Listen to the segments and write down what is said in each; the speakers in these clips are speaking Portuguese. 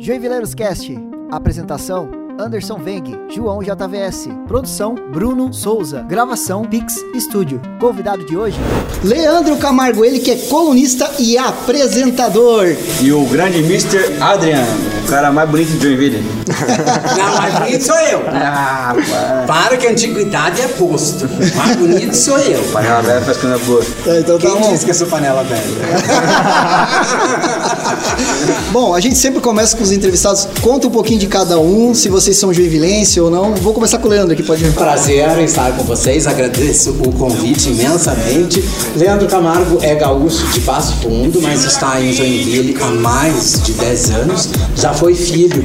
Joinvileiros Cast. Apresentação: Anderson Veng, João JVS. Produção: Bruno Souza. Gravação: Pix Studio. Convidado de hoje: Leandro Camargo, ele que é colunista e apresentador. E o grande Mr. Adrian, o cara mais bonito de Joinville. Não, mais bonito sou eu. Ah, para. Para que a antiguidade é posto. Mais bonito sou eu. Panela velha faz coisa boa. É, então tá Quem bom. disse que eu sou panela velha? Bom, a gente sempre começa com os entrevistados. Conta um pouquinho de cada um, se vocês são joinvilense ou não. Vou começar com o Leandro aqui, pode ir. Prazer em estar com vocês, agradeço o convite imensamente. Leandro Camargo é gaúcho de Passo Fundo, mas está em Joinville há mais de 10 anos. Já foi filho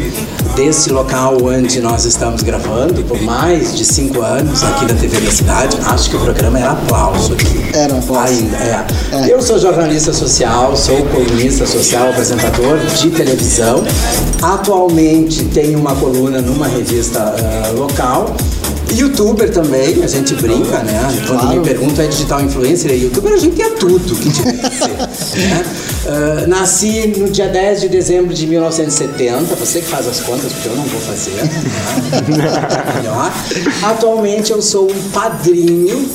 desse local onde nós estamos gravando por mais de 5 anos aqui da TV da cidade. Acho que o programa era aplauso aqui. Era um aplauso. Ainda, é. Eu sou jornalista social, sou colunista social, apresentador de televisão. Atualmente tenho uma coluna numa revista ah, local. Youtuber também, a gente brinca, né? Quando Claro. me perguntam é digital influencer e youtuber, a gente é tudo que que ser. né? Ah, nasci no dia 10 de dezembro de 1970, você que faz as contas, porque eu não vou fazer. Né? Atualmente eu sou um padrinho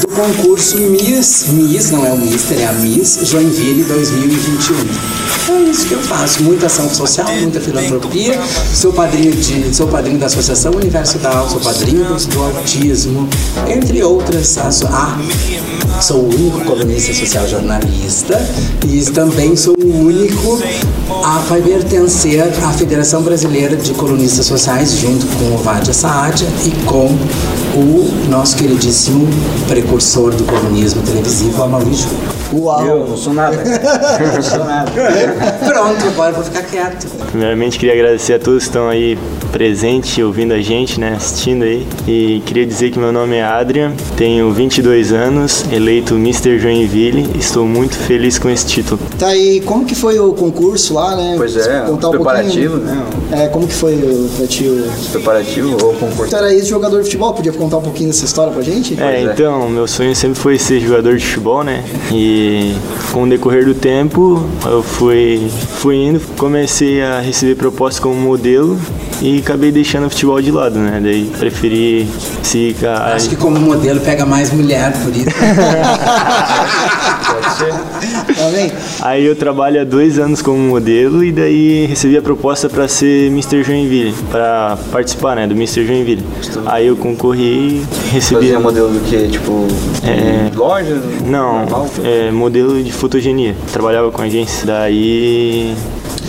do concurso Miss, Miss, não é o Mister, é a Miss Joinville 2021. É isso que eu faço, muita ação social, muita filantropia. Sou padrinho de, sou padrinho da Associação Universo Down, sou padrinho do, do autismo, entre outras. Ah, sou o único colunista social jornalista e também sou o único a pertencer à Federação Brasileira de Colunistas Sociais, junto com o Vadia Saadia e com o nosso queridíssimo precursor do comunismo televisivo, Amaury Júnior. Uau! Eu não sou nada. Não sou nada. Pronto, agora eu vou ficar quieto. Primeiramente queria agradecer a todos que estão aí presentes, ouvindo a gente, né, assistindo aí. E queria dizer que meu nome é Adrian, tenho 22 anos, eleito Mr. Joinville. Estou muito feliz com esse título. Tá aí, como que foi o concurso lá, né? Pois é, Contar um preparativo, pouquinho. né? É, como que foi o- pra ti o... Preparativo ou concurso? Tu era ex-jogador de futebol, podia contar um pouquinho dessa história pra gente? É, é. então, meu sonho sempre foi ser jogador de futebol, né? E com o decorrer do tempo, eu fui, fui indo, comecei a receber propostas como modelo e acabei deixando o futebol de lado, né? Daí preferi se Acho que como modelo pega mais mulher, por isso. Pode ser. Tá bem? Aí eu trabalho há dois anos como modelo e daí recebi a proposta para ser Mr. Joinville, para participar, né, do Mr. Joinville. Aí eu concorri e recebi. Fazia modelo do que? Tipo, É. loja? Não, normal? é modelo de fotogenia. Trabalhava com agência. Daí.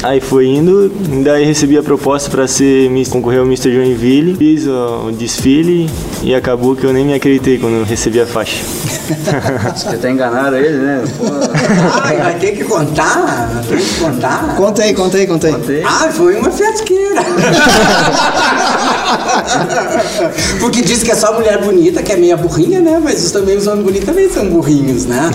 Aí foi indo, daí recebi a proposta para ser concorrer ao Mr. Joinville, fiz o desfile e acabou que eu nem me acreditei quando recebi a faixa. Você tá enganado ele, né? Pô, Ai, vai ter que contar? Tem que contar? Conta aí, conta aí, conta aí. contei. Ah, foi uma fiasqueira. Porque diz que é só mulher bonita, que é meia burrinha, né? Mas os, também os homens bonitos também são burrinhos, né?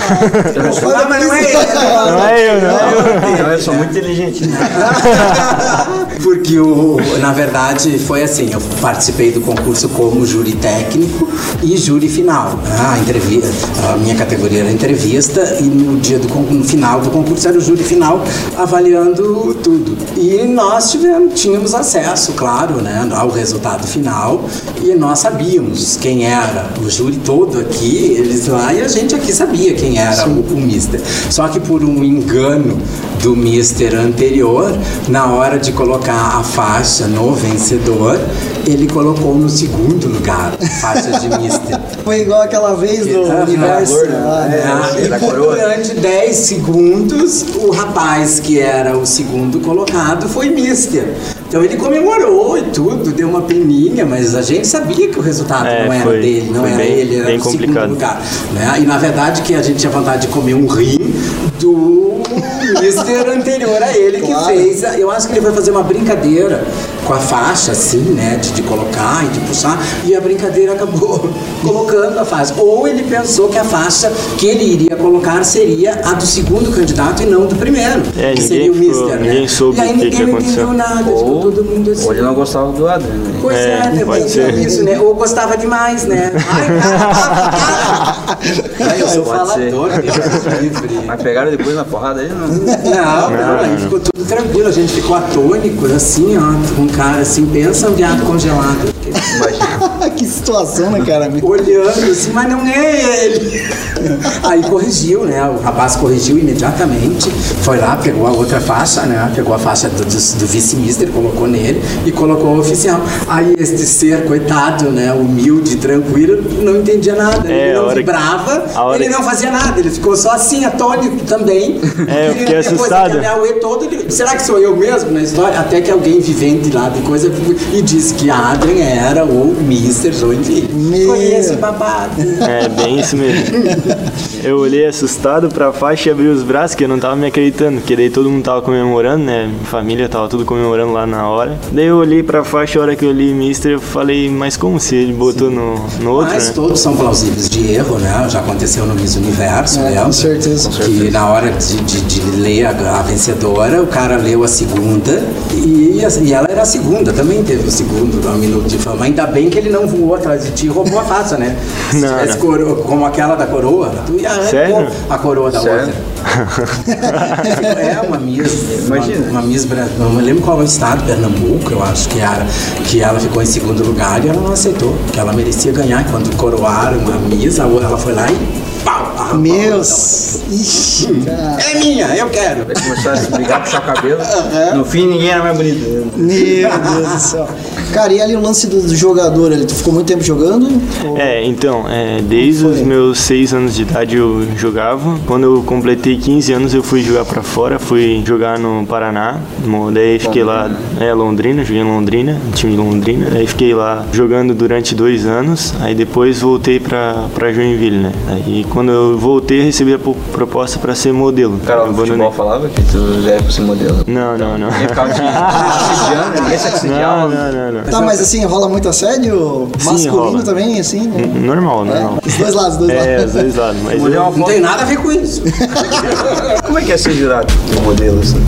Ah, mas não é ele, né? Não é eu, não. Não, eu sou muito inteligente. né? Porque o, na verdade foi assim, eu participei do concurso como júri técnico e júri final. A entrevista, a minha categoria era entrevista e no dia do no final do concurso era o júri final avaliando tudo. E nós tivemos, tínhamos acesso, claro, né, ao resultado final e nós sabíamos quem era o júri todo aqui, eles lá e a gente aqui sabia quem era o, o Mister. Só que por um engano do Mister anterior, na hora de colocar a faixa no vencedor, ele colocou no segundo lugar a faixa de Mister. Foi igual aquela vez do Ah, universo. né? Ah, é e por coroa. durante 10 segundos, o rapaz que era o segundo colocado foi Mister. Então ele comemorou e tudo, deu uma peninha, mas a gente sabia que o resultado É, não era foi- dele, não era bem- ele, era bem o segundo lugar. Né? E na verdade que a gente tinha vontade de comer um rim do Mister anterior a ele que Claro. fez. a- Eu acho que ele foi fazer uma brincadeira com a faixa, assim, né? De, de colocar e de puxar, e a brincadeira acabou colocando a faixa. Ou ele pensou que a faixa que ele iria colocar seria a do segundo candidato e não do primeiro. É, que ninguém seria o ficou- Mister, né? ninguém soube e aí o que ninguém que não aconteceu. entendeu nada, ficou Ou, todo mundo assim. ou ele não gostava do Adrian, né? Pois é, É, também tinha ser. isso, né? Ou gostava demais, né? Ai, cara, cara. Ai, eu sou falador, Deus livre. Mas pegaram pegaram depois na porrada aí? Não. Não, não, aí ficou tudo tranquilo. A gente ficou atônico, assim, ó. Um cara assim, pensa um viado congelado. Imagina. Que situação, né, cara? Olhando assim, mas não é ele. Aí corrigiu, né? O rapaz corrigiu imediatamente. Foi lá, pegou a outra faixa, né? Pegou a faixa do, do, do vice-mister, colocou nele e colocou o oficial. Aí este ser, coitado, né? Humilde, tranquilo, não entendia nada. É, ele não hora vibrava, hora ele não fazia nada. Ele ficou só assim, atônito também. É, eu fiquei depois assustado. auê todo, ele, será que sou eu mesmo na história? Até que alguém vivente lá de coisa e disse que a Adrien era o Mr. Joinville. Meu. Esse babado. É, bem isso mesmo. Eu olhei assustado pra faixa e abri os braços, que eu não tava me acreditando, porque daí todo mundo tava comemorando, né? Minha família tava tudo comemorando lá na hora. Daí eu olhei pra faixa, a hora que eu li Mister, eu falei, mas como se ele botou no, no outro, Mas né? todos são plausíveis de erro, né? Já aconteceu no Miss Universo, É, lembra? com certeza. Que na hora de, de- de ler a, a vencedora, o cara leu a segunda e, e ela segunda, também teve o segundo, um minuto de fama. Ainda bem que ele não voou atrás de ti e roubou a taça, né? Se Não, tivesse não. coro- como aquela da coroa, tu ia Sério? a coroa da Sério? outra. É uma Miss, Imagina. Uma, uma Miss, não me lembro qual é o estado, Pernambuco, eu acho que era, que ela ficou em segundo lugar e ela não aceitou, que ela merecia ganhar. Quando coroaram a Miss, ela foi lá e pau! Meus. Ixi, cara. outra. É minha, eu quero. Aí começaram a se brigar, puxar o cabelo. No fim, ninguém era mais bonito. Meu Deus do céu. Cara, e ali o lance do, do jogador ali? Tu ficou muito tempo jogando? Ou- É, então, é, desde os meus 6 anos de idade eu jogava. Quando eu completei 15 anos eu fui jogar pra fora, fui jogar no Paraná. Daí fiquei lá, é, Londrina, joguei em Londrina, time de Londrina. Aí fiquei lá jogando durante dois anos. Aí depois voltei pra, pra Joinville, né? Aí quando eu voltei recebi a po- proposta pra ser modelo. O cara Eu abandonei. futebol falava que tu já era pra ser modelo. Não, não, não. Ninguém ficava te ninguém se Não, não, não, não. Tá, mas assim, rola muito assédio Sim, masculino rola. também, assim? né? Normal, normal. Os dois lados, os dois É, lados. os dois lados. Mas é eu- Não tem nada a ver com isso. Como é que é ser jurado de modelo, assim?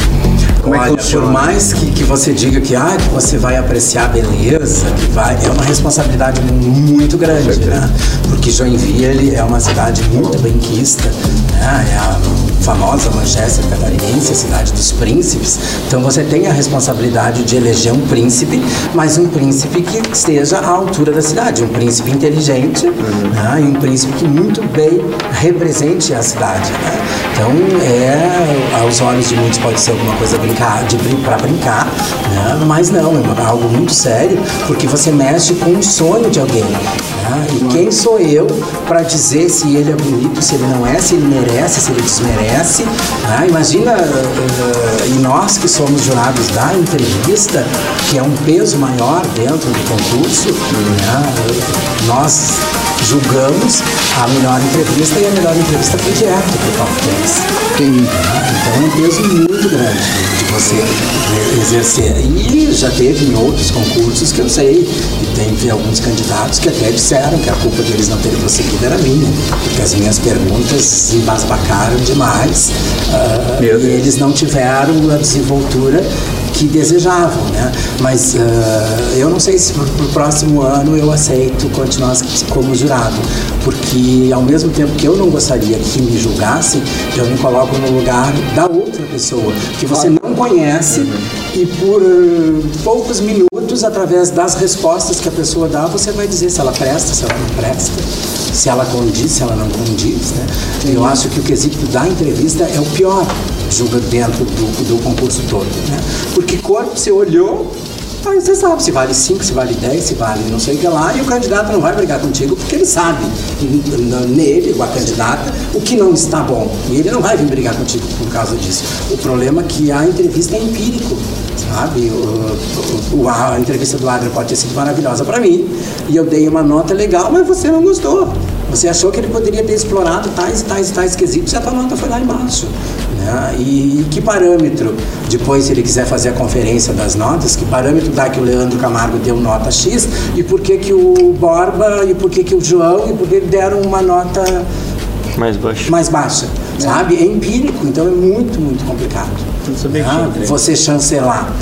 Como é que Olha, por funciona? mais que, que você diga que, ah, que você vai apreciar a beleza, que vai, é uma responsabilidade muito grande, né? Porque Joinville é uma cidade muito benquista, né? É a famosa Manchester catarinense, a cidade dos príncipes. Então você tem a responsabilidade de eleger um príncipe, mas um príncipe que esteja à altura da cidade, um príncipe inteligente né? e um príncipe que muito bem represente a cidade. Né? Então, é, aos olhos de muitos pode ser alguma coisa brincar, de para brincar, né? mas não, é algo muito sério, porque você mexe com o sonho de alguém. E quem sou eu para dizer se ele é bonito, se ele não é, se ele merece, se ele desmerece? né? Imagina, eh, e nós que somos jurados da entrevista, que é um peso maior dentro do concurso, né? nós julgamos a melhor entrevista e a melhor entrevista foi direto para o Top 10. Então é um peso muito grande de você exercer. E já teve em outros concursos que eu sei, e tem alguns candidatos que até disseram que a culpa deles não terem prosseguido era minha, porque as minhas perguntas embasbacaram demais Meu e eles não tiveram a desenvoltura que desejavam, né? Mas ah, eu não sei se pro, próximo ano eu aceito continuar como jurado, porque ao mesmo tempo que eu não gostaria que me julgassem, eu me coloco no lugar da outra pessoa que você não conhece e por eh, poucos minutos, através das respostas que a pessoa dá, você vai dizer se ela presta, se ela não presta, se ela condiz, se ela não condiz, né? Eu acho que o quesito da entrevista é o pior julga dentro do, do concurso todo, né? Porque corpo você olhou, aí você sabe se vale 5, se vale 10, se vale não sei o que lá, e o candidato não vai brigar contigo porque ele sabe nele, ou a candidata, o que não está bom. E ele não vai vir brigar contigo por causa disso. O problema é que a entrevista é empírico. Sabe, o, o- a entrevista do Adriano pode ter sido maravilhosa para mim e eu dei uma nota legal, mas você não gostou. Você achou que ele poderia ter explorado tais tais tais quesitos e a tua nota foi lá embaixo. Né? E que parâmetro, depois, se ele quiser fazer a conferência das notas, que parâmetro dá que o Leandro Camargo deu nota X e por que, que o Borba e por que, que o João e por que deram uma nota Mais baixo. mais baixa, sabe? É empírico, então é muito, muito complicado. Ah, entrevista. você chancelar.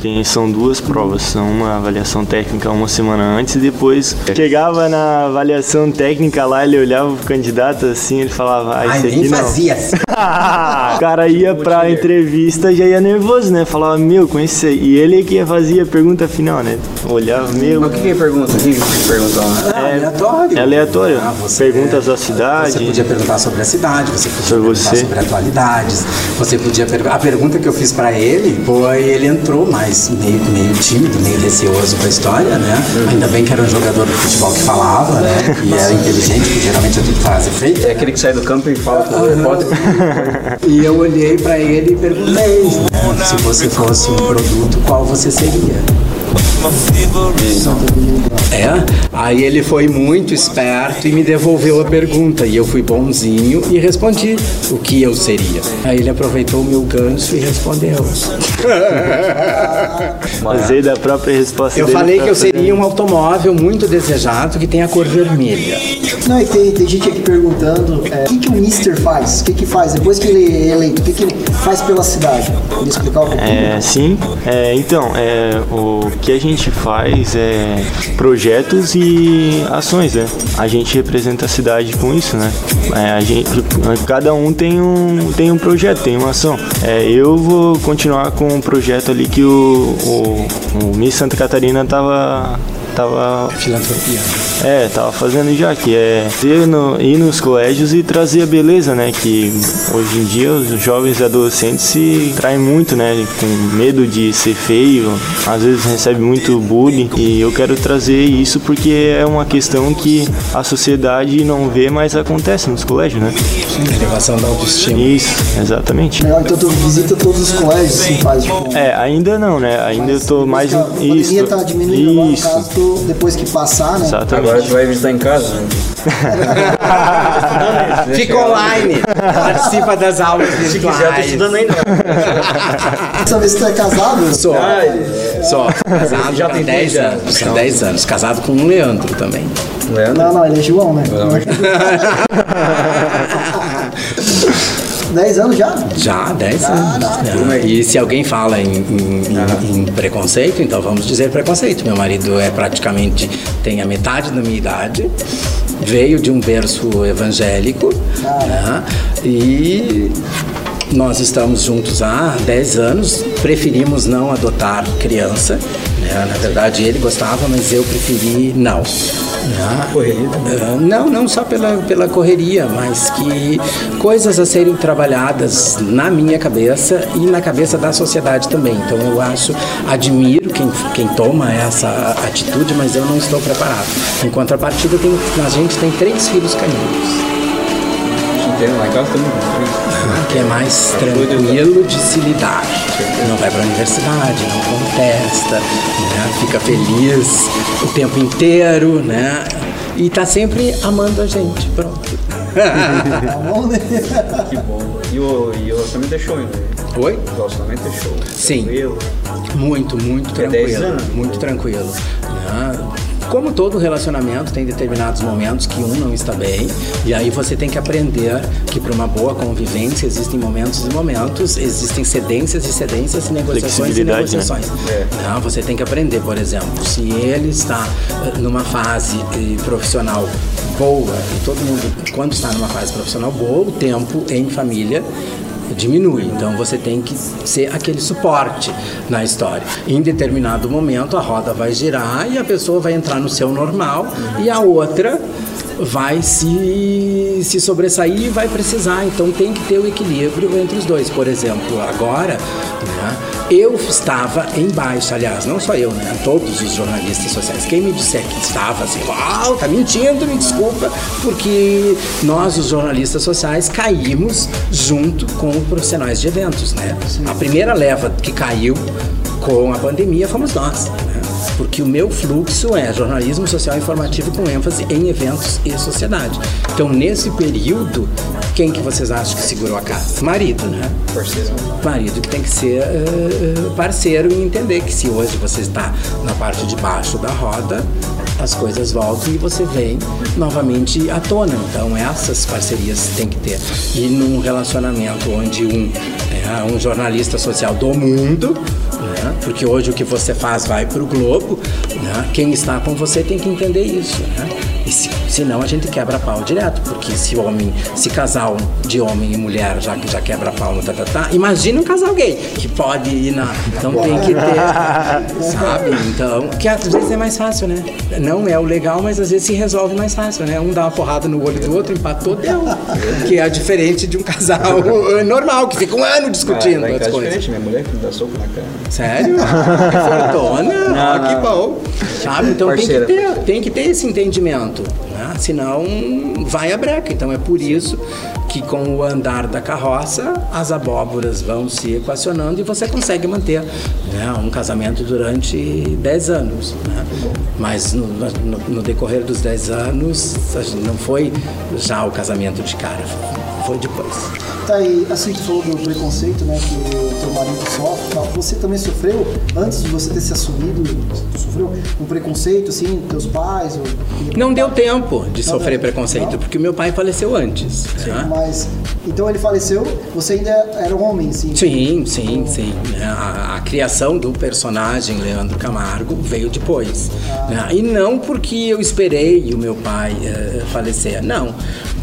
Tem, são duas provas, são uma avaliação técnica uma semana antes e depois chegava na avaliação técnica lá, ele olhava o candidato assim, ele falava, ah, Ai, esse nem aqui não. fazia assim. o cara ia pra entrevista já ia nervoso, né? Falava, meu, com esse aí. E ele que fazia a pergunta final, né? Olhava, meu. Mas o que que pergunta? O que que perguntou? É aleatório. É aleatório. Ah, Perguntas da cidade. Você podia perguntar sobre a cidade, você podia Sobre perguntar você. sobre atualidades, você podia perguntar. A pergunta que eu fiz pra ele foi: ele entrou mais meio, meio tímido, meio receoso com a história, né? Ainda bem que era um jogador de futebol que falava, né? E era inteligente, que geralmente é tudo feita. É aquele que sai do campo e fala com o repórter. E eu olhei pra ele e perguntei: né, se você fosse um produto, qual você seria? É, aí ele foi muito esperto e me devolveu a pergunta. E eu fui bonzinho e respondi o que eu seria. Aí ele aproveitou o meu gancho e respondeu. Usei da própria resposta Eu dele falei que eu seria um automóvel muito desejado que tem a cor vermelha. Não, e tem, tem gente aqui perguntando é, o que, que o Mister faz? O que, que faz? Depois que ele é eleito, o que, que ele faz pela cidade? Pode explicar um pouquinho? É, sim. É, então, é, o que a gente faz é projetos e ações, né? A gente representa a cidade com isso, né? É, a gente, cada um tem um, tem um projeto, tem uma ação. É, eu vou continuar com um projeto ali que o, o, o Miss Santa Catarina tava tava Filantropia. é, tava fazendo já, que é ir, no- ir nos colégios e trazer a beleza, né? Que hoje em dia os jovens e adolescentes se traem muito, né? Com medo de ser feio, às vezes recebe muito bullying. E eu quero trazer isso porque é uma questão que a sociedade não vê, mas acontece nos colégios, né? Elevação da autoestima. Isso, exatamente. Legal, então tu visita todos os colégios, assim, faz tipo... É, ainda não, né? Ainda eu tô mais. A Isso. tá diminuindo agora, no Isso. caso, tu, depois que passar, né? Exatamente. Agora tu vai visitar em casa, né? Fica online. Participa das aulas Se quiser, eu tô virtuais. estudando ainda. Dessa vez tu é casado? Sou. Sou. Casado Já tem tem 10 dois anos. São 10 anos. Casado com o Leandro também. Leandro? Não, não, ele é João, né? 10 anos já? Já, 10 anos. né? E se alguém fala em, em- em- em preconceito, então vamos dizer preconceito. Meu marido é praticamente, tem a metade da minha idade, veio de um berço evangélico, né? e nós estamos juntos há 10 anos, preferimos não adotar criança. né? Na verdade, ele gostava, mas eu preferi não. Ah, Não, não só pela, pela correria, mas que coisas a serem trabalhadas na minha cabeça e na cabeça da sociedade também. Então eu acho, admiro quem, quem toma essa atitude, mas eu não estou preparado. Em contrapartida, tem, a gente tem três filhos caninos, Tem, lá em casa também. que é mais tranquilo de se lidar. Não vai para a universidade, não contesta, né? fica feliz o tempo inteiro, né? E tá sempre amando a gente, pronto. Bom? Que bom. E o, e o relacionamento é show, né? Oi? O relacionamento é show. Sim. Tranquilo. Muito, muito É 10 tranquilo. anos? Muito tranquilo. né? Como todo relacionamento, tem determinados momentos que um não está bem, e aí você tem que aprender que para uma boa convivência existem momentos e momentos, existem cedências e cedências e negociações e né? negociações. Né? Você tem que aprender, por exemplo, se ele está eh, numa fase eh, profissional boa, e todo mundo, quando está numa fase profissional boa, o tempo em família diminui. Então você tem que ser aquele suporte na história. Em determinado momento a roda vai girar e a pessoa vai entrar no seu normal e a outra vai se, se sobressair e vai precisar. Então tem que ter o equilíbrio entre os dois. Por exemplo, agora, né, eu estava em baixa, aliás, não só eu, né? Todos os jornalistas sociais. Quem me disser que estava assim, uau, tá mentindo, me desculpa, porque nós, os jornalistas sociais, caímos junto com os profissionais de eventos, né? A primeira leva que caiu com a pandemia fomos nós, né? Porque o meu fluxo é jornalismo social informativo com ênfase em eventos e sociedade. Então, nesse período, quem que vocês acham que segurou a casa? Marido, né? Parceiro. marido que tem que ser eh, parceiro e entender que se hoje você está na parte de baixo da roda, as coisas voltam e você vem novamente à tona. Então essas parcerias tem que ter. E num relacionamento onde um né, um jornalista social do mundo, né, porque hoje o que você faz vai para o globo. Né, quem está com você tem que entender isso. Né, e se, senão a gente quebra pau direto, porque se homem, se casal de homem e mulher já, já quebra pau no tá, tá, tá, imagina um casal gay que pode ir na. Então tem que ter, sabe? Então, que às vezes é mais fácil, né? Não é o legal, mas às vezes se resolve mais fácil, né? Um dá uma porrada no olho do outro, empatou, deu. Que é diferente de um casal normal, que fica um ano discutindo Lá em as é coisas. diferente, minha mulher que me dá soco na cara. Sério? Que fortuna? Ó, que bom. Sabe? Então tem que, ter, tem que ter esse entendimento. Né? Senão vai a breca. Então é por isso que com o andar da carroça as abóboras vão se equacionando e você consegue manter né, um casamento durante 10 anos. né? Mas no, no- no decorrer dos 10 anos não foi já o casamento de cara, foi depois. Tá aí, assim que falou do preconceito, né, que o teu marido sofre, tal, você também sofreu, antes de você ter se assumido, sofreu um preconceito, assim, teus pais? Ou... Não deu tempo de Não sofrer preconceito, Não? porque meu pai faleceu antes. né? Mas, então ele faleceu, você ainda era um homem, sim? Sim, sim, sim. A, a criação do personagem Leandro Camargo veio depois. né? E não porque eu esperei o meu pai eh, falecer, não.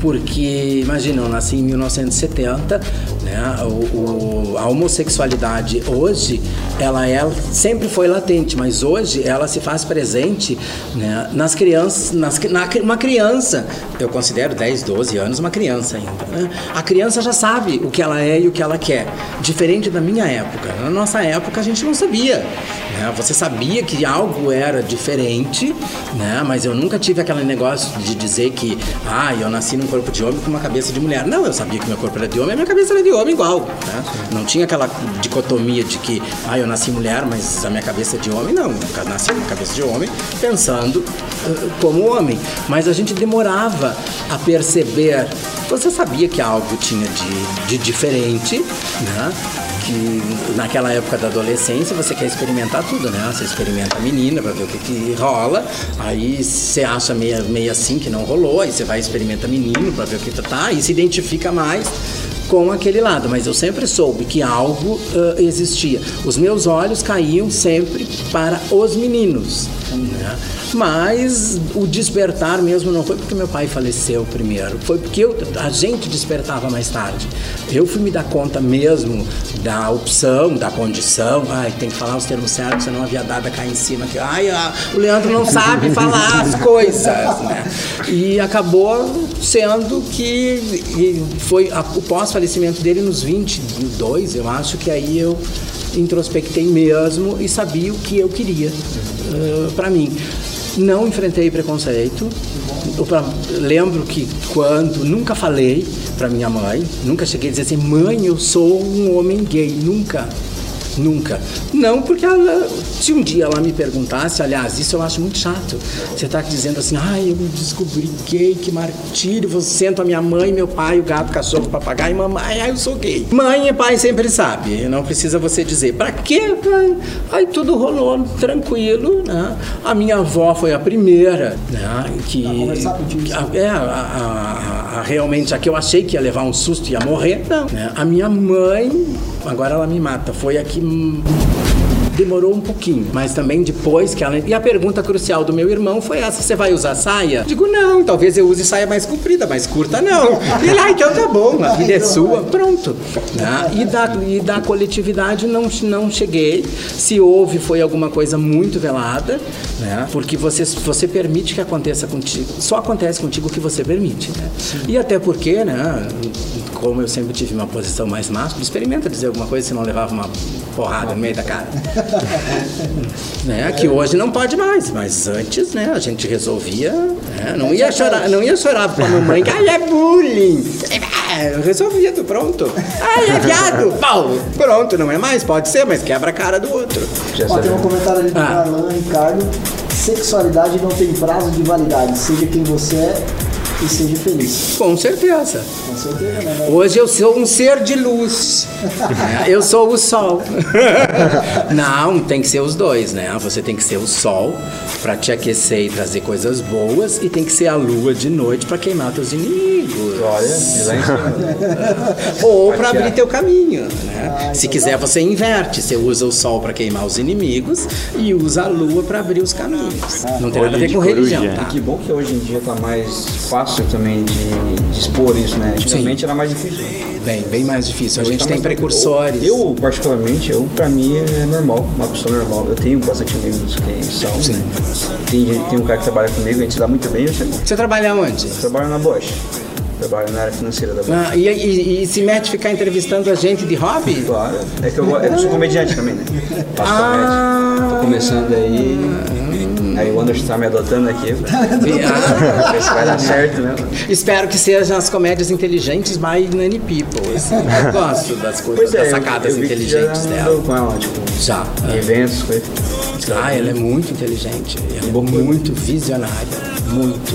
Porque, imagina, eu nasci em 1970, né? O, o- a homossexualidade hoje, ela é, sempre foi latente, mas hoje ela se faz presente né, nas crianças, nas, na, uma criança. Eu considero 10, 12 anos uma criança ainda. né? A criança já sabe o que ela é e o que ela quer. Diferente da minha época. Na nossa época a gente não sabia. Né? Você sabia que algo era diferente, né? mas eu nunca tive aquele negócio de dizer que ah, eu nasci num corpo de homem com uma cabeça de mulher. Não, eu sabia que meu corpo era de homem e minha cabeça era de homem igual. Né? Não tinha aquela dicotomia de que ah, eu nasci mulher, mas a minha cabeça é de homem. Não, eu nasci com a cabeça de homem pensando eh, como homem. Mas a gente demorava a perceber. Você sabia que algo tinha de, de diferente, né? Que naquela época da adolescência você quer experimentar tudo, né? Você experimenta a menina para ver o que, que rola, aí você acha meio, meio assim que não rolou, aí você vai e experimenta menino para ver o que tá, e se identifica mais com aquele lado, mas eu sempre soube que algo ah, existia. Os meus olhos caíam sempre para os meninos. né? Mas o despertar mesmo não foi porque meu pai faleceu primeiro, foi porque eu- a gente despertava mais tarde. Eu fui me dar conta mesmo da opção, da condição. Ai, tem que falar os termos certos, senão a viadada cai em cima. Que, ai, ah, o Leandro não sabe falar as coisas. Né? E acabou sendo que foi a- o pós-falecimento dele nos 22, eu acho que aí eu introspectei mesmo e sabia o que eu queria para mim. Não enfrentei preconceito. Eu lembro que quando nunca falei para minha mãe, nunca cheguei a dizer assim, mãe, eu sou um homem gay, nunca. Nunca. Não, porque ela, se um dia ela me perguntasse, aliás, isso eu acho muito chato. Você tá dizendo assim, ai, eu me descobri gay, que martírio. Você senta a minha mãe, meu pai, o gato, o cachorro, o papagaio, mamãe, ai, eu sou gay. Mãe e pai sempre sabe, não precisa você dizer. Pra quê? pai? Aí tudo rolou tranquilo, né? A minha avó foi a primeira, né? Que, A é, a, a- a- a- realmente a que eu achei que ia levar um susto e ia morrer, não. né? A minha mãe, agora ela me mata, foi a que hum, demorou um pouquinho, mas também depois que ela. E a pergunta crucial do meu irmão foi essa: você vai usar saia? Digo, não, talvez eu use saia mais comprida, mais curta não. E ele, ah, então tá bom, a vida é sua, pronto. Né? E, da, e da coletividade não, não cheguei. Se houve, foi alguma coisa muito velada, né? Porque você, você permite que aconteça contigo. Só acontece contigo o que você permite, né? E até porque, né? Como eu sempre tive uma posição mais máscula, experimenta dizer alguma coisa se não levava uma porrada no meio da cara. né? Que hoje não pode mais, mas antes, né? A gente resolvia, né? não ia chorar, não ia chorar pra mamãe que ai, é bullying. É, resolvido, pronto. Ai, é viado, pau, pronto, não é mais, pode ser, mas quebra a cara do outro. Já Ó, tem um comentário ali do Ah. Darlan Ricardo. Sexualidade não tem prazo de validade. Seja quem você é, e seja feliz. Com certeza. Com certeza, né? Hoje eu sou um ser de luz. Eu sou o sol. Não, tem que ser os dois, né? Você tem que ser o sol para te aquecer e trazer coisas boas e tem que ser a lua de noite para queimar teus inimigos. Olha, lá em cima. Ou para abrir teu caminho, né? Se quiser você inverte, você usa o sol para queimar os inimigos e usa a lua para abrir os caminhos. Não tem nada a ver com religião, tá? Que bom que hoje em dia tá mais fácil também de, de expor isso, né? Antigamente era mais difícil. Bem, bem mais difícil. A gente tá tem precursores. Eu, particularmente, eu, pra mim é normal, uma pessoa normal. Eu tenho bastante amigos que são. Né? Tem, gente- tem um cara que trabalha comigo, a gente se dá muito bem, eu sei. Você trabalha onde? Trabalho na Bosch. Trabalho na área financeira da Bosch. Ah, e, e- e se mete ficar entrevistando a gente de hobby? Claro. É que eu, go- eu sou comediante também, né? Faço Ah. comédia. Tô começando aí. Aí o Anderson tá me adotando aqui. Ah, Pra ver se vai dar certo, né? espero que sejam as comédias inteligentes by Nanny People. assim. Eu gosto das coisas, Pois é, das eu, sacadas eu vi que inteligentes já dela. com ela, tipo, Já. em eventos, coisa. Ah, ela é muito inteligente. Ela é muito visionária. Muito.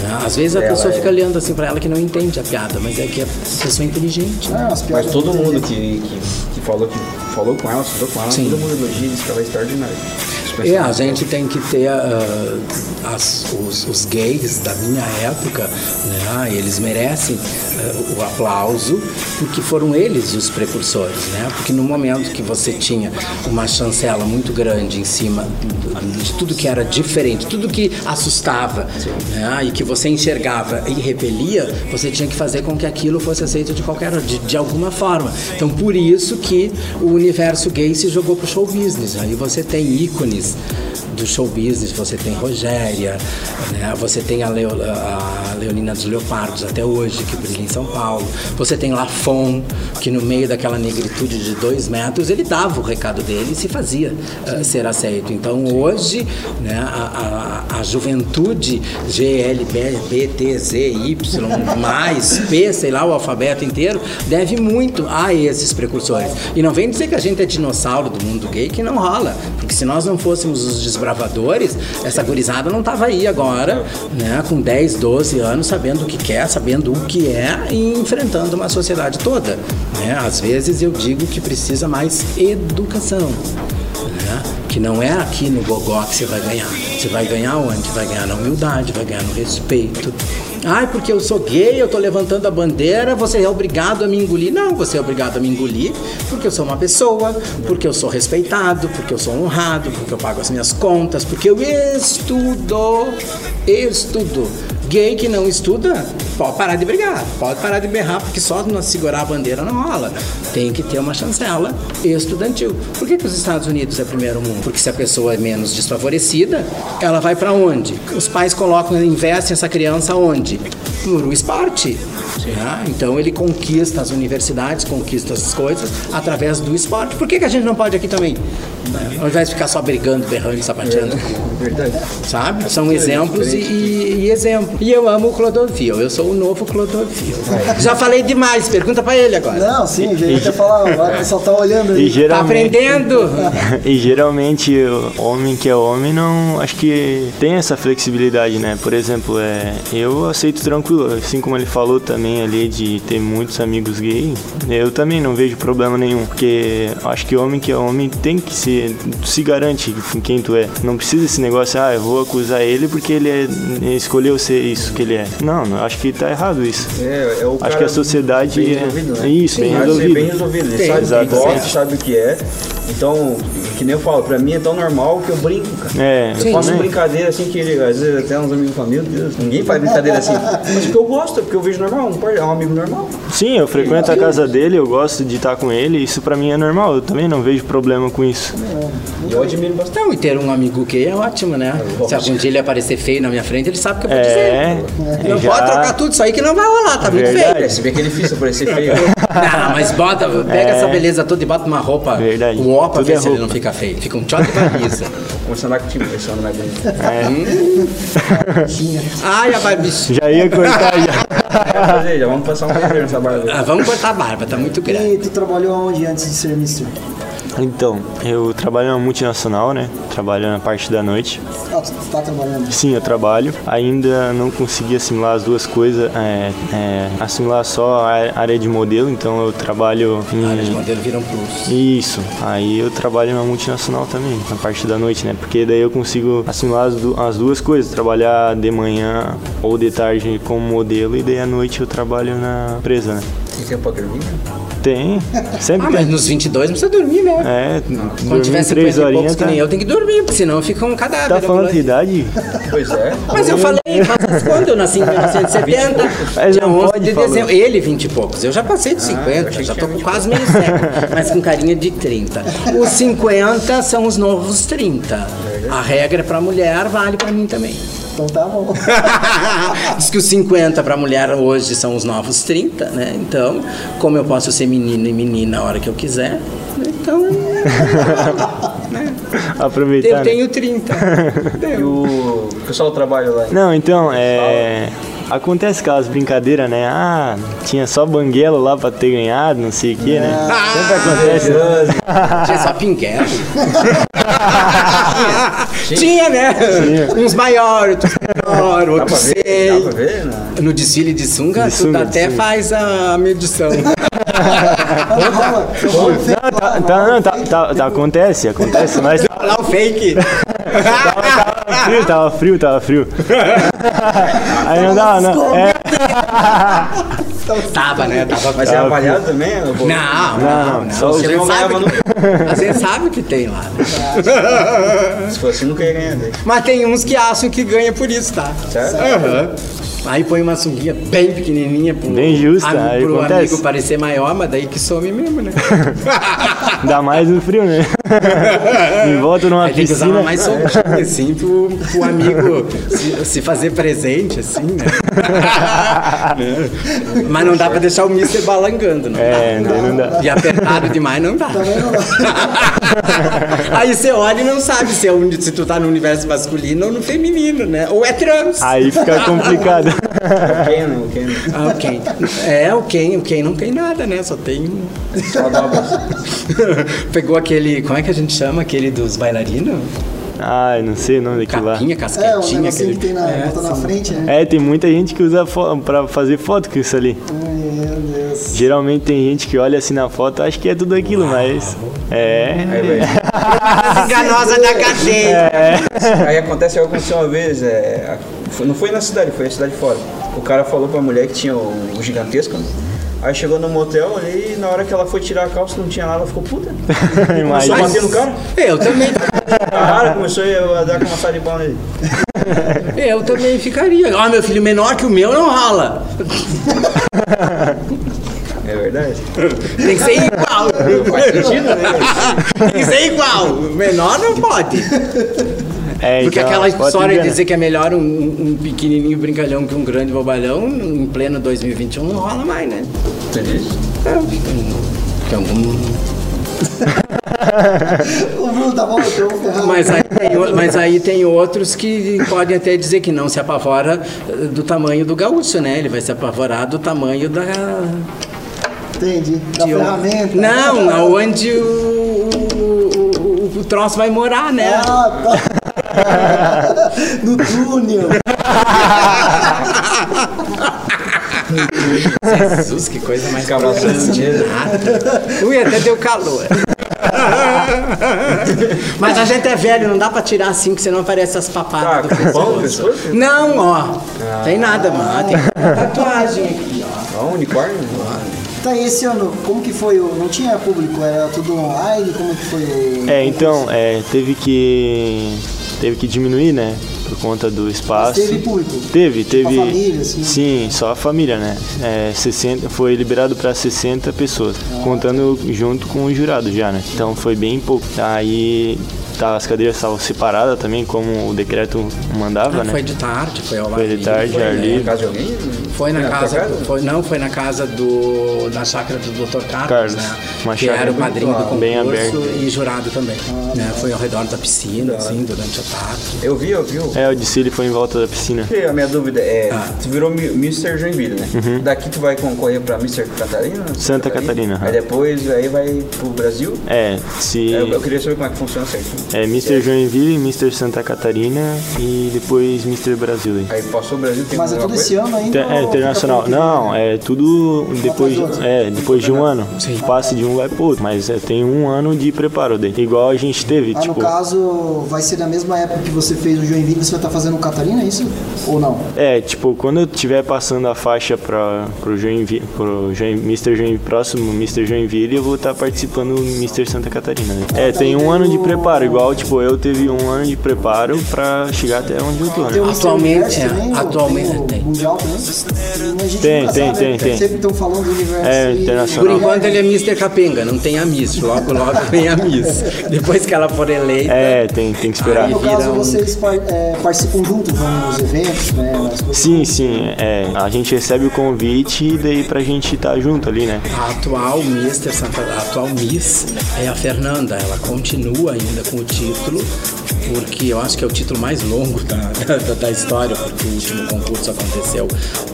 Né? Às vezes a Ela pessoa é- fica olhando assim pra ela que não entende a piada, mas é que a pessoa é inteligente. Ah, as Mas todo mundo que, que, que falou que falou com ela, estudou com ela, Sim. todo mundo elogia diz que ela é extraordinária. É, a gente tem que ter ah, as- os, os gays da minha época, né? Eles merecem ah, o aplauso porque foram eles os precursores, né? Porque no momento que você tinha uma chancela muito grande em cima de tudo que era diferente, tudo que assustava, né? E que você enxergava e repelia, você tinha que fazer com que aquilo fosse aceito de qualquer de, de alguma forma. Então por isso que o universo gay se jogou pro show business. Aí você tem ícones do show business, você tem Rogéria, né? você tem a, Leo- a Leonina dos Leopardos até hoje, que brilha em São Paulo, você tem Lafon, que no meio daquela negritude de dois metros, ele dava o recado dele e se fazia eh, ser aceito. Então hoje, né, a, a, a juventude GLBTZY, mais P, sei lá, o alfabeto inteiro, deve muito a esses precursores. E não vem dizer que a gente é dinossauro do mundo gay, que não rola. Porque se nós não fôssemos os desbravadores, essa gurizada não tava aí agora, né, com 10, 12 anos, sabendo o que quer, sabendo o que é e enfrentando uma sociedade toda. Né? Às vezes eu digo que precisa mais educação. né? Que não é aqui no gogó que você vai ganhar. Você vai ganhar onde? Vai ganhar na humildade, vai ganhar no respeito. Ai, porque eu sou gay, eu tô levantando a bandeira, você é obrigado a me engolir. Não, você é obrigado a me engolir porque eu sou uma pessoa, porque eu sou respeitado, porque eu sou honrado, porque eu pago as minhas contas, porque eu estudo. Estudo. Gay que não estuda, pode parar de brigar, pode parar de berrar, porque só segurar a bandeira não rola. Tem que ter uma chancela estudantil. Por que, que os Estados Unidos é primeiro mundo? Porque se a pessoa é menos desfavorecida, ela vai para onde? Os pais colocam, investem essa criança onde? Thank you. No esporte. né? Então ele conquista as universidades, conquista as coisas através do esporte. Por que, que a gente não pode aqui também? Ao invés de ficar só brigando, berrando e sapateando. Verdade. Sabe? São exemplos e, e, e exemplos. E eu amo o Clodovil, eu sou o novo Clodovil. Já falei demais, pergunta pra ele agora. Não, sim, ia até falar, agora o pessoal tá olhando E aí. Tá geralmente, aprendendo? e geralmente o homem que é homem não acho que tem essa flexibilidade, né? Por exemplo, é, eu aceito tranquilo, assim como ele falou também ali de ter muitos amigos gay, eu também não vejo problema nenhum, porque acho que homem que é homem tem que se se garante com quem tu é. Não precisa esse negócio, ah, eu vou acusar ele porque ele é, escolheu ser isso que ele é. Não, não acho que tá errado isso. É, é o Acho cara que a sociedade bem é- resolvido, né? Isso, bem é resolvido. bem resolvido. Ele sabe o que exatamente. gosta, sabe o que é. Então, que nem eu falo, pra mim é tão normal que eu brinco, cara. É, Eu faço também. brincadeira assim que ele, às vezes até uns amigos falam, meu Deus, ninguém faz brincadeira assim. Mas porque eu gosto, porque eu vejo normal, um par- é um amigo normal. Sim, eu frequento a casa dele, eu gosto de estar com ele, isso pra mim é normal, eu também não vejo problema com isso. E eu admiro bastante. Então, e ter um amigo gay é ótimo, né? Se algum dia ele aparecer feio na minha frente, ele sabe o que eu vou É, dizer. Não já- pode trocar tudo isso aí que não vai rolar, tá muito Verdade. feio. É, se bem que é difícil parecer feio. Não, mas bota, pega essa beleza toda e bota uma roupa, É. Verdade. um ó pra Tudo ver é se ele não fica feio. Fica um tchau de camisa. Começando a time, pensando na dele. Ai, a barbichinha. Já ia cortar já. Vamos passar um nessa barba. Ah, vamos cortar a barba, tá muito grande. E tu trabalhou onde antes de ser Mister? Então, eu trabalho numa multinacional, né? Trabalho na parte da noite. Ah, tu tá trabalhando. Sim, eu trabalho. Ainda não consegui assimilar as duas coisas. É, é, assimilar só a área de modelo, então eu trabalho em. A área de modelo vira um plus. Isso. Aí eu trabalho na multinacional também, na parte da noite, né? Porque daí eu consigo assimilar as, du as duas coisas. Trabalhar de manhã ou de tarde como modelo e daí à noite eu trabalho na empresa, né? Tem tempo dormir? Tem. Sempre Ah, tem. mas nos 22 não precisa dormir, né? É, Quando tiver 50 três e horinhas poucos que tá, nem eu, tem que dormir, porque senão fica um cadáver. tá falando de idade? Pois é. Mas eu falei, faz quando? Eu nasci em 1970, Mas dia não 11 pode de dezembro. Ele, 20 e poucos. Eu já passei de 50, já tô com quase meio século, mas com carinha de 30. Os 50 são os novos 30. A regra pra mulher vale pra mim também. Então tá bom. Diz que os 50 pra mulher hoje são os novos 30, né? Então, como eu posso ser menino e menina a hora que eu quiser, então Aproveitar. eu né? tenho 30. E o pessoal do trabalho lá? Não, então, é. Acontece aquelas brincadeiras, né? Ah, tinha só banguelo lá pra ter ganhado, não sei o que, né? Sempre acontece. né? Tinha só pinguela. Tinha, né? Uns maiores, outros menores, outros ver? Dá sei. pra ver? né? No desfile de sunga, De tu sunga, de até sunga. faz a medição. Não, tá, tá, não, tá, tá, tá, acontece, acontece, mas Lá o fake. tava frio, tava frio, tava frio. Aí não dava, não. É, Tava, né? Tava Mas é Tava avaliado também? eu vou- Não, não, não. só Você não não sabe. ganhava que- Você sabe que tem lá. né? Se fosse, nunca ia ganhar. Mas tem uns que acham que ganha por isso, tá? Certo? Aham. Aí põe uma sunguinha bem pequenininha pro, Bem justa, ami- aí pro acontece. amigo parecer maior, mas daí que some mesmo, né? dá mais no frio, né? Em volta numa Aí tem que usar uma piscina. mais soltinha, assim, pro, pro amigo se, se fazer presente, assim, né? Mas não dá pra deixar o mister balangando, não É, daí não dá. dá. E apertado demais não dá. Aí você olha e não sabe se, é um- se tu tá no universo masculino ou no feminino, né? Ou é trans. Aí fica complicado. O Ken, né? O Ken. Ah, o Ken. É, o Ken, o Ken não tem nada, né? Só tem. Só. Pegou aquele. Como é que a gente chama? Aquele dos bailarinos? Ai, não sei o nome daquilo lá. Capinha, É, um casquetinha, negocinho aquele. que tem na, É, bota na frente, né? É, tem muita gente que usa fo pra fazer foto com isso ali. Meu Deus. Geralmente tem gente que olha assim na foto, acha que é tudo aquilo, mas. É. Aí, velho. enganosa da cadeia. Aí acontece, aconteceu uma vez, é, não foi na cidade, foi na cidade fora. O cara falou pra mulher que tinha o, o gigantesco, né? Aí chegou no motel ali e na hora que ela foi tirar a calça não tinha nada, ela ficou puta. Começou a bater no cara. Eu também. Cara, começou a dar com uma de pau nele. Eu também ficaria. Ó, meu filho menor que o meu não rola. É verdade. Tem que ser igual. Faz sentido, né? Tem que ser igual. Menor não pode. É, Porque então, aquela história de dizer que é melhor um, um pequenininho brincalhão que um grande bobalhão, em pleno 2021 não rola mais, né? Entendi. Que algum... O Bruno tá bom, eu vou ferrar. mas, aí tem, mas aí tem outros que podem até dizer que não se apavora eh, do tamanho do gaúcho, né? Ele vai se apavorar do tamanho da... Entendi. Da de um- ferramenta. Não, aonde o, o, o, o troço vai morar, né? Ah, tá. no túnel. Jesus, que coisa mais dinheiro. Ui, até deu calor. Mas a gente é velho, não dá pra tirar assim, que senão aparece as Ah, papadas do pau no pescoço. Não, ó. Tem nada, mano. Tem uma tatuagem aqui, ó. Ó, um unicórnio. Tá, e esse ano, como que foi? o- Não tinha público, era tudo online? Como que foi o. É, então, é, teve que. Teve que diminuir, né? Por conta do espaço. teve público? Teve, teve. a família, assim? Sim, só a família, né? É, 60, foi liberado para 60 pessoas, contando junto com o jurado já, né? Então foi bem pouco. Aí tá, as cadeiras estavam separadas também, como o decreto mandava, né? Foi de tarde, foi ao Foi de ar tarde, livre, ar né? livre. Na casa de alguém? Foi na casa, foi, não, foi na casa do da chácara do Dr. Carlos, Carlos, né? uma que era o padrinho do bem concurso e jurado também. né? Foi ao redor da piscina, assim, durante a tarde. Eu vi, eu vi. o- É, o desfile foi em volta da piscina. E A minha dúvida é, Ah. tu virou Mr. Joinville, né? Daqui tu vai concorrer pra Mr. Catarina? Uhum. Santa Catarina, Aí aham. depois aí vai pro Brasil. É, se. Eu, eu queria saber como é que funciona certinho. É Mr. Joinville, Mr. Santa Catarina e depois Mr. Brasil. aí. Aí passou o Brasil, tem Mas é alguma todo esse coisa? ano ainda? É internacional. Não, é tudo depois, outro. é, depois de um ano. Passa de um vai pro outro. Mas é, tem um ano de preparo daí. Igual a gente teve, Ah, no tipo. caso, vai ser na mesma época que você fez o Joinville, você vai estar fazendo o Catarina, é isso? Ou não? É, tipo, quando eu estiver passando a faixa pra, pro Joinville, pro Join, Mr. Joinville, próximo Mr. Joinville, eu vou estar participando do Mr. Santa Catarina, né? É, tem um ano de preparo, igual, tipo, eu teve um ano de preparo pra chegar até onde eu tô, né? Mr. Atualmente, é, também, ou atualmente tem. tem. Mundial também? Gente Tem, tem, tem, né? tem. Sempre estão falando do universo. É, e- internacional. Por enquanto ele é Mr. Capenga, não tem a Miss. Logo, logo vem a Miss. Depois que ela for eleita. É, tem, tem que esperar. Aí, no vira caso, um- vocês par- é, participam juntos, vão nos eventos, né? Sim, sim, é. A gente recebe o convite e daí pra gente estar junto ali, né? A atual Mister Santa, a atual Miss é a Fernanda. Ela continua ainda com o título, porque eu acho que é o título mais longo da, da, da história, porque o último concurso aconteceu